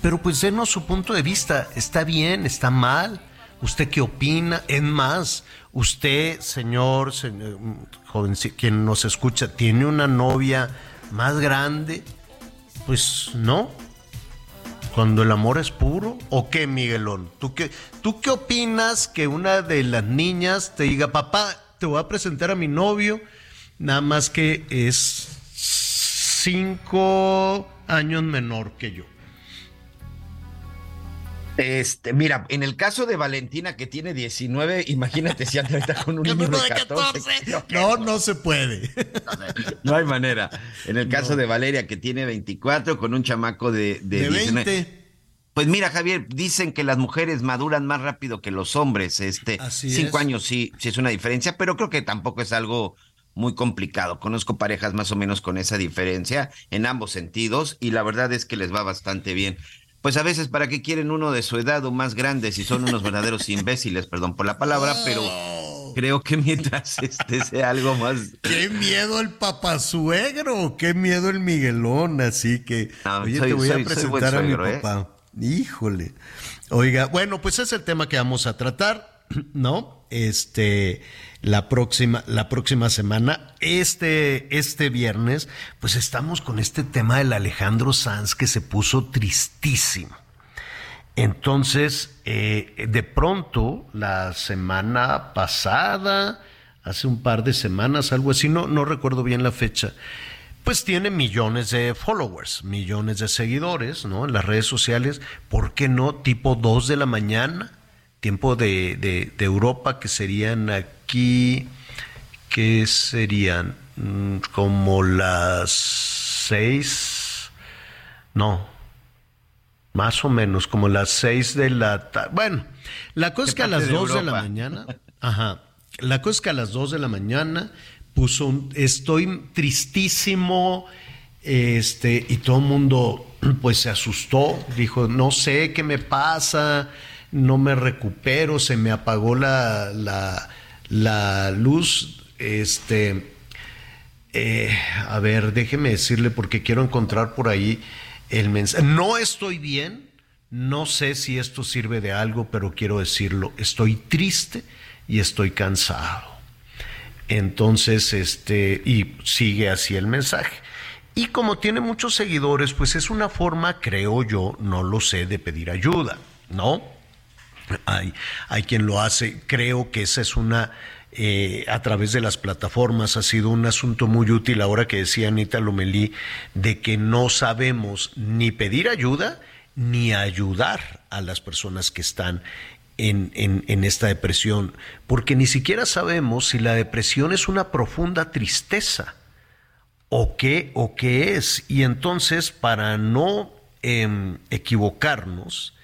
pero pues denos su punto de vista, ¿está bien, está mal? ¿Usted qué opina? Es más, usted, señor, señor joven, quien nos escucha, ¿tiene una novia más grande? Pues no. Cuando el amor es puro, ¿o qué, Miguelón? ¿Tú qué, ¿Tú qué opinas que una de las niñas te diga, papá, te voy a presentar a mi novio, nada más que es cinco años menor que yo? Este, mira, en el caso de Valentina que tiene 19, imagínate si anda ahorita con un niño de 14. creo que No, no se puede. No hay manera. En el caso de Valeria que tiene 24 con un chamaco de, de, De 19. 20. Pues mira, Javier, dicen que las mujeres maduran más rápido que los hombres. Este, Así cinco es. años sí, sí es una diferencia, pero creo que tampoco es algo muy complicado. Conozco parejas más o menos con esa diferencia en ambos sentidos y la verdad es que les va bastante bien. Pues a veces, ¿para qué quieren uno de su edad o más grande si son unos verdaderos imbéciles? Perdón por la palabra, pero creo que mientras este sea algo más Qué miedo el papasuegro, qué miedo el Miguelón, así que No, oye, soy- te voy soy- a presentar a mi ¿eh? papá. Híjole. Oiga, bueno, pues es el tema que vamos a tratar, ¿no? Este la próxima la próxima semana, este este viernes, pues estamos con este tema del Alejandro Sanz que se puso tristísimo. Entonces, eh, de pronto, la semana pasada, hace un par de semanas, algo así, no, no recuerdo bien la fecha, pues tiene millones de followers, millones de seguidores, ¿no? En las redes sociales, ¿por qué no? Tipo 2 de la mañana, tiempo de, de- de Europa, que serían aquí, que serían Mm, como las 6, no, más o menos, como las 6 de la tarde. Bueno, la cosa es que a las de 2 de la mañana, ajá, la cosa es que a las 2 de la mañana puso un, estoy tristísimo, este, y todo el mundo pues se asustó, dijo, no sé qué me pasa, no me recupero, se me apagó la, la, la luz, este, eh, a ver, déjeme decirle porque quiero encontrar por ahí el mensaje. No estoy bien, no sé si esto sirve de algo, pero quiero decirlo, estoy triste y estoy cansado. Entonces, este, y sigue así el mensaje. Y como tiene muchos seguidores, pues es una forma, creo yo, no lo sé, de pedir ayuda, ¿no? Hay, hay quien lo hace, creo que esa es una, eh, a través de las plataformas, ha sido un asunto muy útil ahora que decía Anita Lomelí, de que no sabemos ni pedir ayuda ni ayudar a las personas que están en, en, esta depresión, porque ni siquiera sabemos si la depresión es una profunda tristeza o qué, o qué es. Y entonces, para no em, equivocarnos,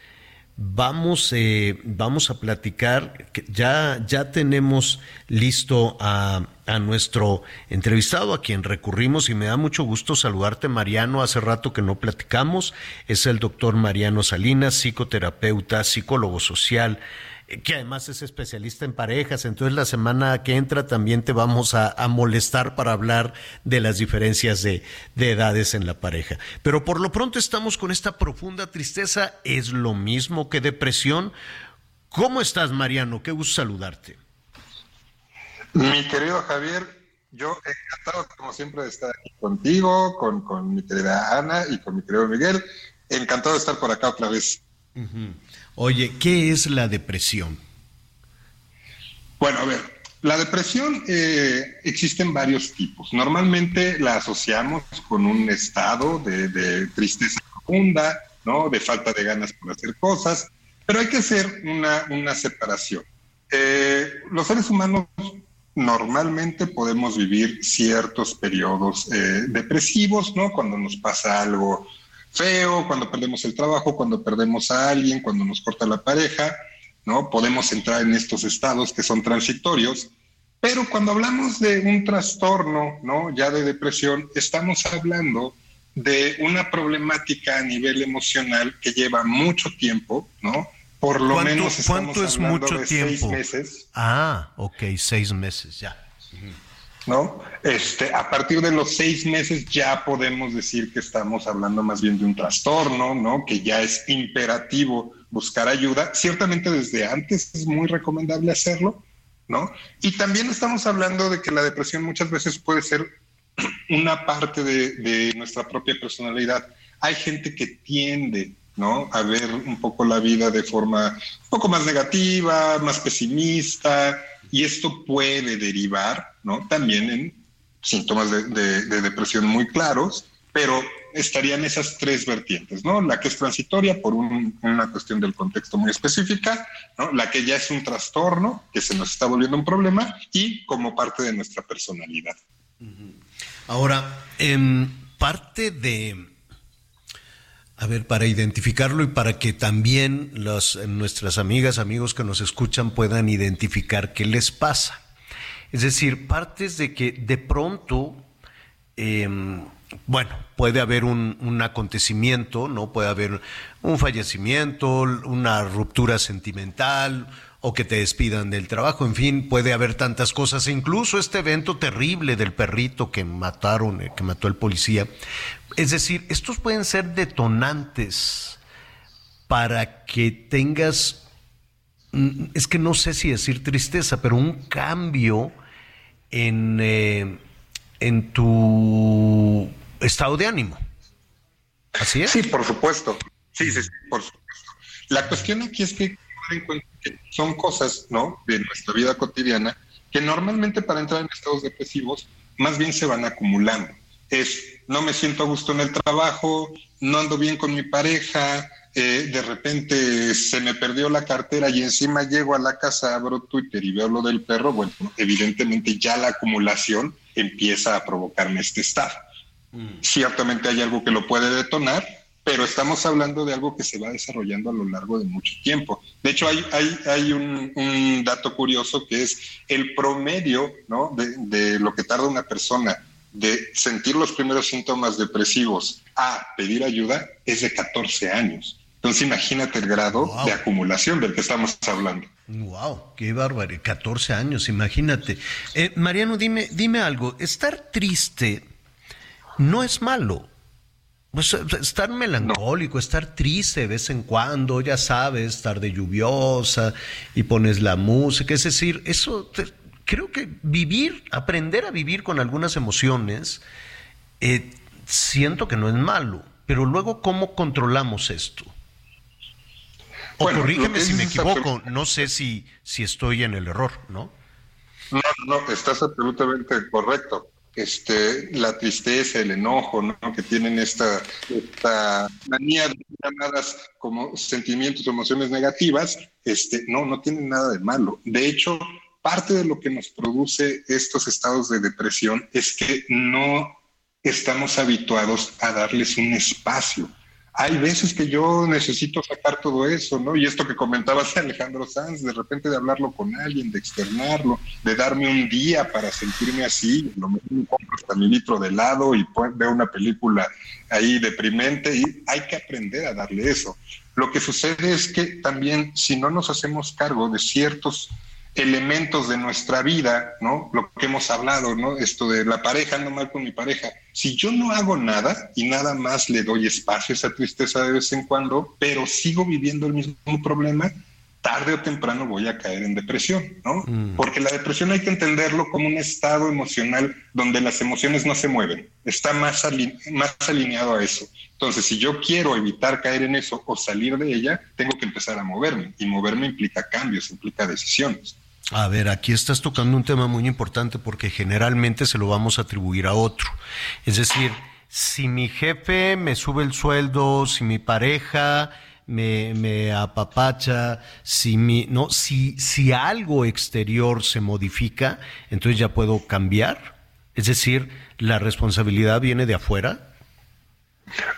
vamos, eh, vamos a platicar, ya, ya tenemos listo a, a, nuestro entrevistado, a quien recurrimos, y me da mucho gusto saludarte, Mariano, hace rato que no platicamos, es el doctor Mariano Salinas, psicoterapeuta, psicólogo social, que además es especialista en parejas, entonces la semana que entra también te vamos a, molestar para hablar de las diferencias de, edades en la pareja. Pero por lo pronto estamos con esta profunda tristeza, es lo mismo que depresión. ¿Cómo estás, Mariano? Qué gusto saludarte. Mi querido Javier, yo encantado como siempre de estar aquí contigo, con, mi querida Ana y con mi querido Miguel. Encantado de estar por acá otra vez. Oye, ¿qué es la depresión? Bueno, a ver, la depresión eh, existen varios tipos. Normalmente la asociamos con un estado de, tristeza profunda, ¿no? De falta de ganas por hacer cosas, pero hay que hacer una, separación. Eh, los seres humanos normalmente podemos vivir ciertos periodos eh, depresivos, ¿no? Cuando nos pasa algo feo, cuando perdemos el trabajo, cuando perdemos a alguien, cuando nos corta la pareja, ¿no? Podemos entrar en estos estados que son transitorios, pero cuando hablamos de un trastorno, ¿no? Ya de depresión, estamos hablando de una problemática a nivel emocional que lleva mucho tiempo, ¿no? Por lo menos estamos ¿cuánto es mucho de tiempo? seis meses. Ah, ok, seis meses, ya. ¿no? Este, a partir de los seis meses ya podemos decir que estamos hablando más bien de un trastorno, ¿no? Que ya es imperativo buscar ayuda. Ciertamente desde antes es muy recomendable hacerlo, ¿no? Y también estamos hablando de que la depresión muchas veces puede ser una parte de, nuestra propia personalidad. Hay gente que tiende ¿no? A ver un poco la vida de forma un poco más negativa, más pesimista, y esto puede derivar, ¿no? También en síntomas de, depresión muy claros, pero estarían esas tres vertientes, ¿no? La que es transitoria por una cuestión del contexto muy específica, ¿no? La que ya es un trastorno, que se nos está volviendo un problema, y como parte de nuestra personalidad. Ahora, en parte de a ver, para identificarlo y para que también los, nuestras amigas, amigos que nos escuchan puedan identificar qué les pasa. Es decir, partes de que de pronto, em, bueno, puede haber un, un, acontecimiento, ¿no? Puede haber un fallecimiento, una ruptura sentimental, o que te despidan del trabajo, en fin, puede haber tantas cosas, e incluso este evento terrible del perrito que mataron, eh, que mató el policía. Es decir, estos pueden ser detonantes para que tengas, mm, es que no sé si decir tristeza, pero un cambio en, eh, en tu estado de ánimo. ¿Así es? Sí, por supuesto. Sí, sí, sí, por supuesto. La cuestión aquí es que son cosas, ¿no? De nuestra vida cotidiana que normalmente para entrar en estados depresivos más bien se van acumulando. Es, no me siento a gusto en el trabajo, no ando bien con mi pareja, eh, de repente se me perdió la cartera y encima llego a la casa, abro Twitter y veo lo del perro, bueno, evidentemente ya la acumulación empieza a provocarme este estado. Mm. Ciertamente hay algo que lo puede detonar, pero estamos hablando de algo que se va desarrollando a lo largo de mucho tiempo. De hecho, hay, hay, hay un, dato curioso que es el promedio ¿no? de, lo que tarda una persona de sentir los primeros síntomas depresivos a pedir ayuda es de 14 años. Entonces imagínate el grado de acumulación del que estamos hablando. Wow, qué bárbaro, 14 años, imagínate. Eh, Mariano, dime, dime algo, estar triste no es malo. Pues estar melancólico, estar triste de vez en cuando, ya sabes, estar de lluviosa y pones la música, es decir, eso creo que vivir, aprender a vivir con algunas emociones, eh, siento que no es malo, pero luego cómo controlamos esto. O corrígeme si me equivoco, no sé si, si estoy en el error, ¿no? No, no, estás absolutamente correcto. este, la tristeza, el enojo, ¿no? que tienen esta, esta manía de llamadas como sentimientos o emociones negativas, este, no, no tienen nada de malo. De hecho, parte de lo que nos produce estos estados de depresión es que no estamos habituados a darles un espacio hay veces que yo necesito sacar todo eso, ¿no? Y esto que comentabas Alejandro Sanz, de repente de hablarlo con alguien, de externarlo, de darme un día para sentirme así, lo mismo compro hasta mi litro de helado y veo una película ahí deprimente y hay que aprender a darle eso. Lo que sucede es que también si no nos hacemos cargo de ciertos elementos de nuestra vida, ¿no? Lo que hemos hablado, ¿no? Esto de la pareja, ando mal con mi pareja. Si yo no hago nada y nada más le doy espacio a esa tristeza de vez en cuando, pero sigo viviendo el mismo problema, tarde o temprano voy a caer en depresión, ¿no? Mm. Porque la depresión hay que entenderlo como un estado emocional donde las emociones no se mueven, está más, más alineado a eso. Entonces, si yo quiero evitar caer en eso o salir de ella, tengo que empezar a moverme y moverme implica cambios, implica decisiones. A ver, aquí estás tocando un tema muy importante porque generalmente se lo vamos a atribuir a otro. Es decir, si mi jefe me sube el sueldo, si mi pareja me, apapacha, si mi, no, si, si algo exterior se modifica, entonces ya puedo cambiar. Es decir, la responsabilidad viene de afuera.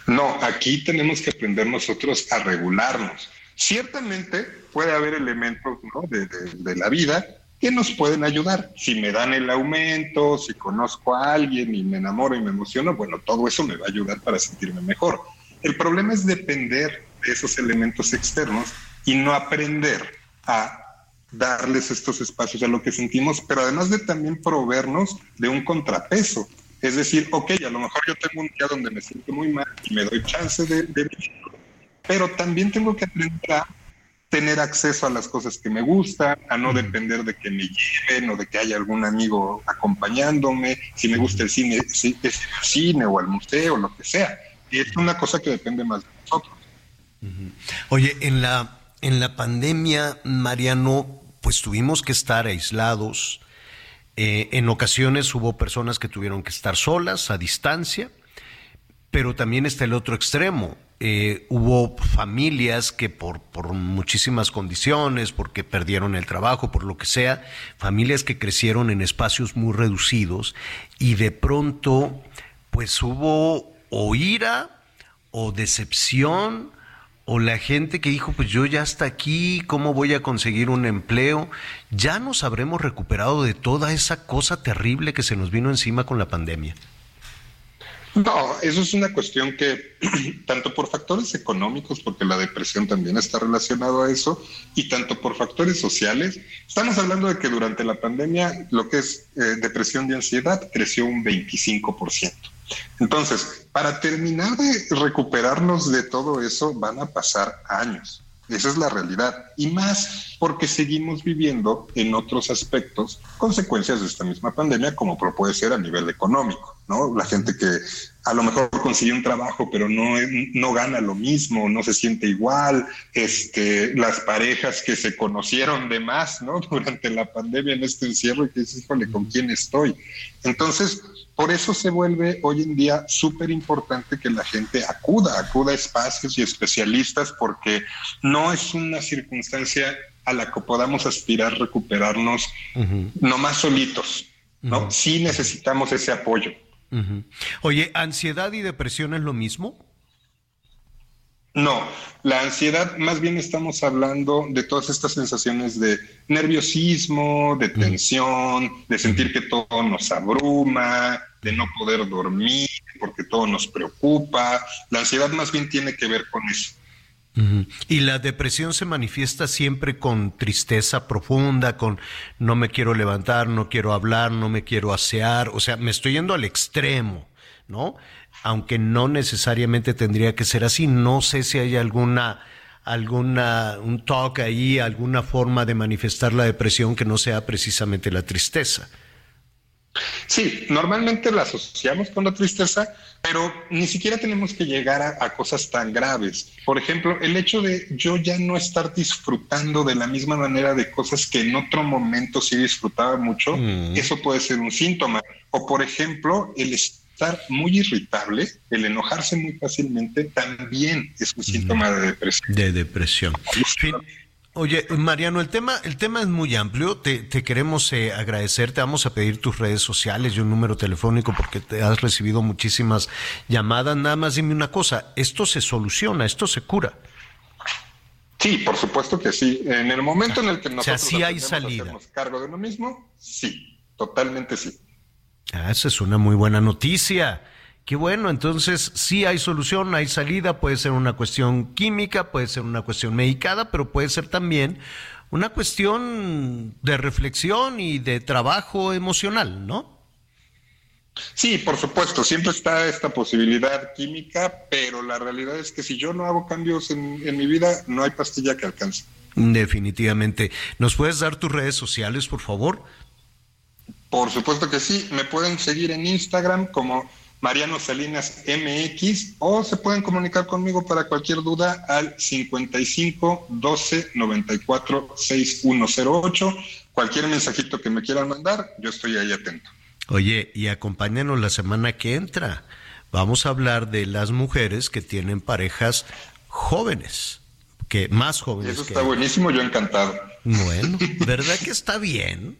No, aquí tenemos que aprender nosotros a regularnos. Ciertamente puede haber elementos de, la vida que nos pueden ayudar. Si me dan el aumento, si conozco a alguien y me enamoro y me emociono, bueno, todo eso me va a ayudar para sentirme mejor. El problema es depender de esos elementos externos y no aprender a darles estos espacios a lo que sentimos, pero además de también proveernos de un contrapeso. Es decir, ok, a lo mejor yo tengo un día donde me siento muy mal y me doy chance de, de pero también tengo que aprender a tener acceso a las cosas que me gustan, a no depender de que me lleven o de que haya algún amigo acompañándome, si me gusta el cine, si es el cine o al museo, lo que sea. Y es una cosa que depende más de nosotros. Oye, en la, en la pandemia, Mariano, pues tuvimos que estar aislados. Eh, en ocasiones hubo personas que tuvieron que estar solas, a distancia, pero también está el otro extremo. Eh, hubo familias que por, por muchísimas condiciones, porque perdieron el trabajo, por lo que sea, familias que crecieron en espacios muy reducidos y de pronto pues hubo o ira o decepción o la gente que dijo, pues yo ya hasta aquí, ¿cómo voy a conseguir un empleo? Ya nos habremos recuperado de toda esa cosa terrible que se nos vino encima con la pandemia. No, eso es una cuestión que, tanto por factores económicos, porque la depresión también está relacionado a eso, y tanto por factores sociales, estamos hablando de que durante la pandemia lo que es eh, depresión y ansiedad creció un 25%. Entonces, para terminar de recuperarnos de todo eso, van a pasar años. Esa es la realidad. Y más porque seguimos viviendo en otros aspectos consecuencias de esta misma pandemia, como puede ser a nivel económico, ¿no? La gente que a lo mejor consiguió un trabajo, pero no, no gana lo mismo, no se siente igual, este, las parejas que se conocieron de más, ¿no? Durante la pandemia en este encierro y que dices, híjole, ¿con quién estoy? Entonces, por eso se vuelve hoy en día súper importante que la gente acuda, acuda a espacios y especialistas, porque no es una circunstancia a la que podamos aspirar recuperarnos nomás solitos, ¿no? Sí necesitamos ese apoyo. Oye, ¿ansiedad y depresión es lo mismo? No, la ansiedad, más bien estamos hablando de todas estas sensaciones de nerviosismo, de tensión, de sentir que todo nos abruma, de no poder dormir porque todo nos preocupa. La ansiedad más bien tiene que ver con eso. Y la depresión se manifiesta siempre con tristeza profunda, con no me quiero levantar, no quiero hablar, no me quiero asear, o sea, me estoy yendo al extremo, ¿no? Aunque no necesariamente tendría que ser así. No sé si hay alguna alguna un talk ahí, alguna forma de manifestar la depresión que no sea precisamente la tristeza. Sí, normalmente la asociamos con la tristeza, pero ni siquiera tenemos que llegar a, cosas tan graves. Por ejemplo, el hecho de yo ya no estar disfrutando de la misma manera de cosas que en otro momento sí disfrutaba mucho, Mm. eso puede ser un síntoma. O por ejemplo, el estar muy irritable, el enojarse muy fácilmente, también es un síntoma de depresión. De depresión. Fin- Oye, Mariano, el tema, el tema es muy amplio. Te, te queremos eh, agradecer. Te vamos a pedir tus redes sociales y un número telefónico porque te has recibido muchísimas llamadas. Nada más dime una cosa, esto se soluciona, esto se cura. Sí, por supuesto que sí. En el momento en el que sea, nosotros sí hay aprendemos a salida. hacernos cargo de uno mismo, sí, totalmente sí. Ah, esa es una muy buena noticia. Qué bueno, entonces sí hay solución, hay salida, puede ser una cuestión química, puede ser una cuestión medicada, pero puede ser también una cuestión de reflexión y de trabajo emocional, ¿no? Sí, por supuesto, siempre está esta posibilidad química, pero la realidad es que si yo no hago cambios en, en mi vida, no hay pastilla que alcance. Definitivamente. ¿Nos puedes dar tus redes sociales, por favor? Por supuesto que sí, me pueden seguir en Instagram como Mariano Salinas MX o se pueden comunicar conmigo para cualquier duda al 55 12 94 6108. Cualquier mensajito que me quieran mandar, yo estoy ahí atento. Oye, y acompáñanos la semana que entra. Vamos a hablar de las mujeres que tienen parejas jóvenes, que más jóvenes Eso que está buenísimo, yo encantado. Bueno, ¿verdad que está bien?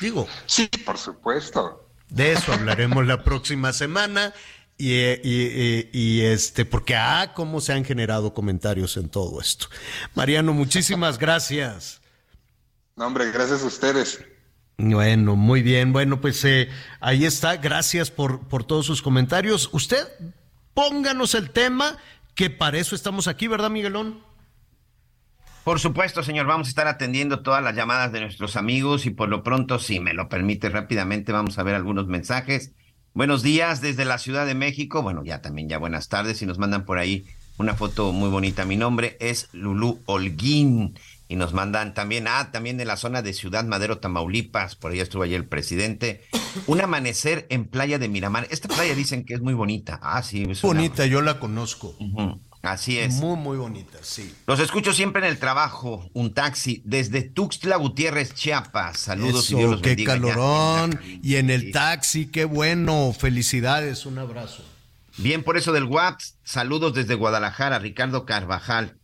Digo. Sí, por supuesto. De eso hablaremos la próxima semana. Y, y, y- y, este, porque ah, cómo se han generado comentarios en todo esto. Mariano, muchísimas gracias. No, hombre, gracias a ustedes. Bueno, muy bien. Bueno, pues eh, ahí está. Gracias por, por todos sus comentarios. Usted pónganos el tema, que para eso estamos aquí, ¿verdad, Miguelón? Por supuesto, señor, vamos a estar atendiendo todas las llamadas de nuestros amigos y por lo pronto, si me lo permite rápidamente, vamos a ver algunos mensajes. Buenos días desde la Ciudad de México. Bueno, ya también ya buenas tardes y nos mandan por ahí una foto muy bonita. Mi nombre es Lulú Holguín y nos mandan también, ah, también de la zona de Ciudad Madero, Tamaulipas, por ahí estuvo ayer el presidente. Un amanecer en Playa de Miramar. Esta playa dicen que es muy bonita. Ah, sí, es una- Bonita, yo la conozco. Así es. Muy, muy bonita, sí. Los escucho siempre en el trabajo, un taxi desde Tuxtla Gutiérrez, Chiapas. Saludos y Eso, Dios los qué bendiga. calorón. Y en el taxi, qué bueno. Felicidades, un abrazo. Bien, por eso del WhatsApp, saludos desde Guadalajara, Ricardo Carvajal,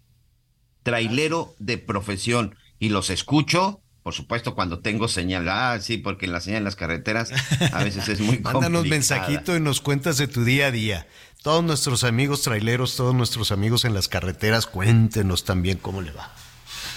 trailero de profesión. Y los escucho, por supuesto, cuando tengo señal. Ah, sí, porque la señal en las carreteras a veces es muy Mándanos complicada. mensajito y nos cuentas de tu día a día. Todos nuestros amigos traileros, todos nuestros amigos en las carreteras, cuéntenos también cómo le va.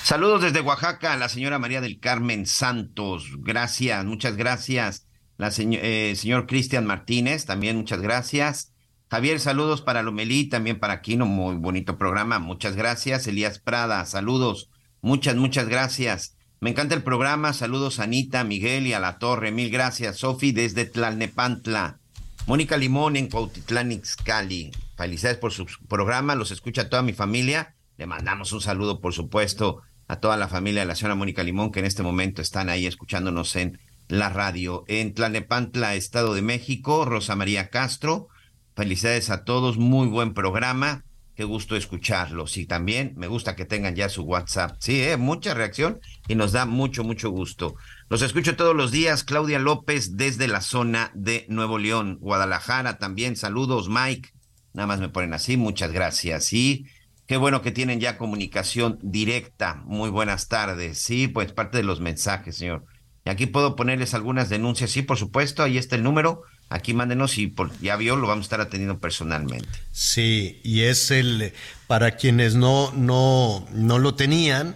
Saludos desde Oaxaca a la señora María del Carmen Santos. Gracias, muchas gracias. La eh, señor Cristian Martínez, también muchas gracias. Javier, saludos para Lomelí, también para Aquino, muy bonito programa, muchas gracias. Elías Prada, saludos, muchas, muchas gracias. Me encanta el programa, saludos a Anita, Miguel y a la Torre, mil gracias. Sofi desde Tlalnepantla. Mónica Limón en Cuautitlán, Ixcali. Felicidades por su programa, los escucha toda mi familia. Le mandamos un saludo, por supuesto, a toda la familia de la señora Mónica Limón, que en este momento están ahí escuchándonos en la radio. En Tlalnepantla, Estado de México, Rosa María Castro. Felicidades a todos, muy buen programa. Qué gusto escucharlos. Y también me gusta que tengan ya su WhatsApp. Sí, ¿eh? mucha reacción y nos da mucho, mucho gusto. Los escucho todos los días. Claudia López desde la zona de Nuevo León, Guadalajara también. Saludos, Mike. Nada más me ponen así. Muchas gracias. Sí, qué bueno que tienen ya comunicación directa. Muy buenas tardes. Sí, pues parte de los mensajes, señor. Y aquí puedo ponerles algunas denuncias. Sí, por supuesto. Ahí está el número. Aquí mándenos y por, ya vio, lo vamos a estar atendiendo personalmente. Sí, y es el, para quienes no, no, no lo tenían,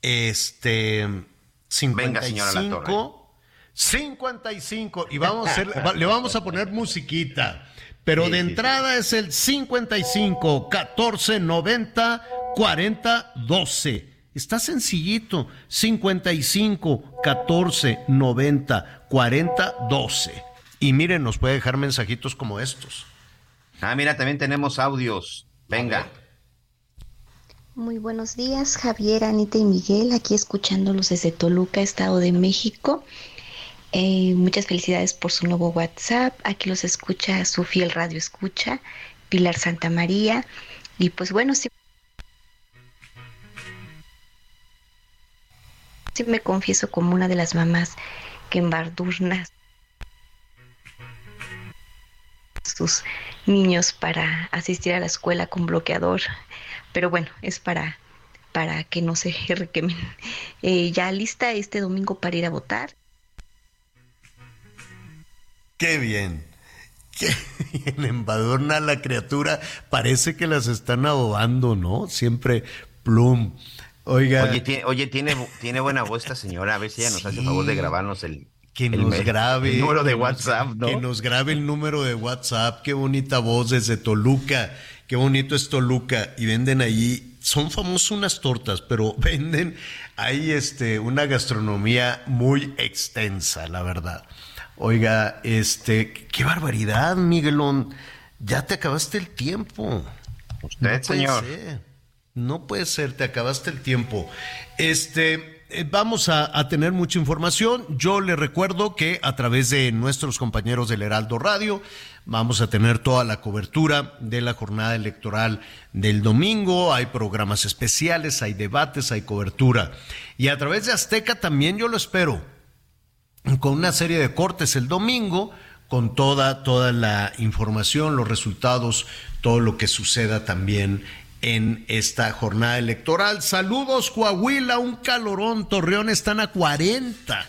este, 55, Venga, señora Latorre. 55, y vamos a hacer, le vamos a poner musiquita, pero Sí, de sí, entrada es el 55, 14, 90, 40, 12. Está sencillito, 55, 14, 90, 40, 12. Y miren, nos puede dejar mensajitos como estos. Ah, mira, también tenemos audios. Venga. Muy buenos días, Javier, Anita y Miguel, aquí escuchándolos desde Toluca, Estado de México. Eh, muchas felicidades por su nuevo WhatsApp. Aquí los escucha su fiel radio escucha, Pilar Santa María. Y pues bueno, sí, sí me confieso como una de las mamás que embardurna sus niños para asistir a la escuela con bloqueador. Pero bueno, es para, para que no se requemen. Eh, ya lista este domingo para ir a votar. Qué bien. Qué bien embadurna la criatura. Parece que las están adobando, ¿no? Siempre plum. Oiga. Oye, tiene, oye, tiene, tiene buena voz esta señora. A ver si ella nos hace favor de grabarnos el, que el nos grabe. el número de nos- WhatsApp, ¿no? Que nos grabe el número de WhatsApp. Qué bonita voz desde Toluca. Qué bonito es Toluca. Y venden allí, son famosas unas tortas, pero venden ahí este, una gastronomía muy extensa, la verdad. Oiga, este, qué barbaridad, Miguelón. Ya te acabaste el tiempo. Usted, No puede señor. ser. No puede ser, te acabaste el tiempo. Este, vamos a, a tener mucha información. Yo le recuerdo que a través de nuestros compañeros del Heraldo Radio vamos a tener toda la cobertura de la jornada electoral del domingo. Hay programas especiales, hay debates, hay cobertura. Y a través de Azteca también yo lo espero con una serie de cortes el domingo, con toda, toda la información, los resultados, todo lo que suceda también en esta jornada electoral. Saludos, Coahuila, un calorón, Torreón están a 40,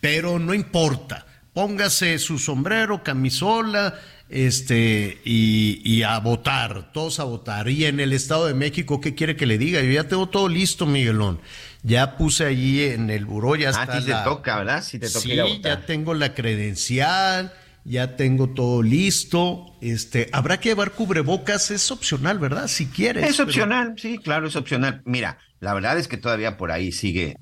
pero no importa. Póngase su sombrero, camisola, este, y, y a votar, todos a votar. Y en el Estado de México, ¿qué quiere que le diga? Yo ya tengo todo listo, Miguelón. Ya puse allí en el buró, ya Ah, está. sí te la- toca, ¿verdad? Sí te toca Sí, ir a votar. ya tengo la credencial, ya tengo todo listo. Este, habrá que llevar cubrebocas, es opcional, ¿verdad? Si quieres. Es pero- opcional, sí, claro, es opcional. Mira, la verdad es que todavía por ahí sigue,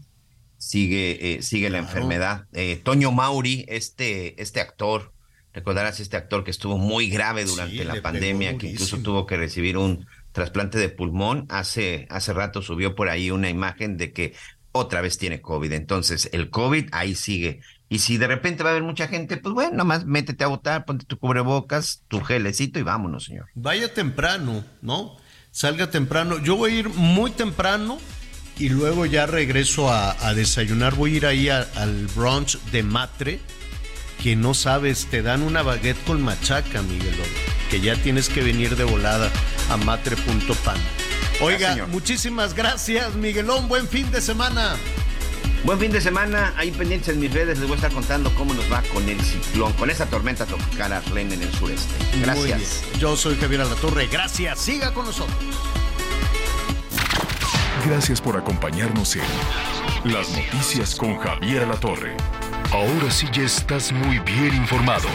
sigue, eh, sigue la enfermedad. Eh, Toño Mauri, este, este actor, recordarás este actor que estuvo muy grave durante Sí, la pandemia, que incluso tuvo que recibir un trasplante de pulmón. Hace, hace rato subió por ahí una imagen de que otra vez tiene COVID. Entonces, el COVID ahí sigue. Y si de repente va a haber mucha gente, pues bueno, nomás métete a votar, ponte tu cubrebocas, tu gelecito y vámonos, señor. Vaya temprano, ¿no? Salga temprano. Yo voy a ir muy temprano y luego ya regreso a, a desayunar. Voy a ir ahí a- al brunch de Matre, que no sabes, te dan una baguette con machaca, Miguelón, que ya tienes que venir de volada a matre.pan. Oiga, muchísimas gracias, Miguelón. Buen fin de semana. Buen fin de semana, ahí pendientes en mis redes, les voy a estar contando cómo nos va con el ciclón, con esa tormenta tropical Arlene en el sureste. Gracias. Yo soy Javier Alatorre. Gracias. Siga con nosotros. Gracias por acompañarnos en Las Noticias con Javier La Torre. Ahora sí ya estás muy bien informado.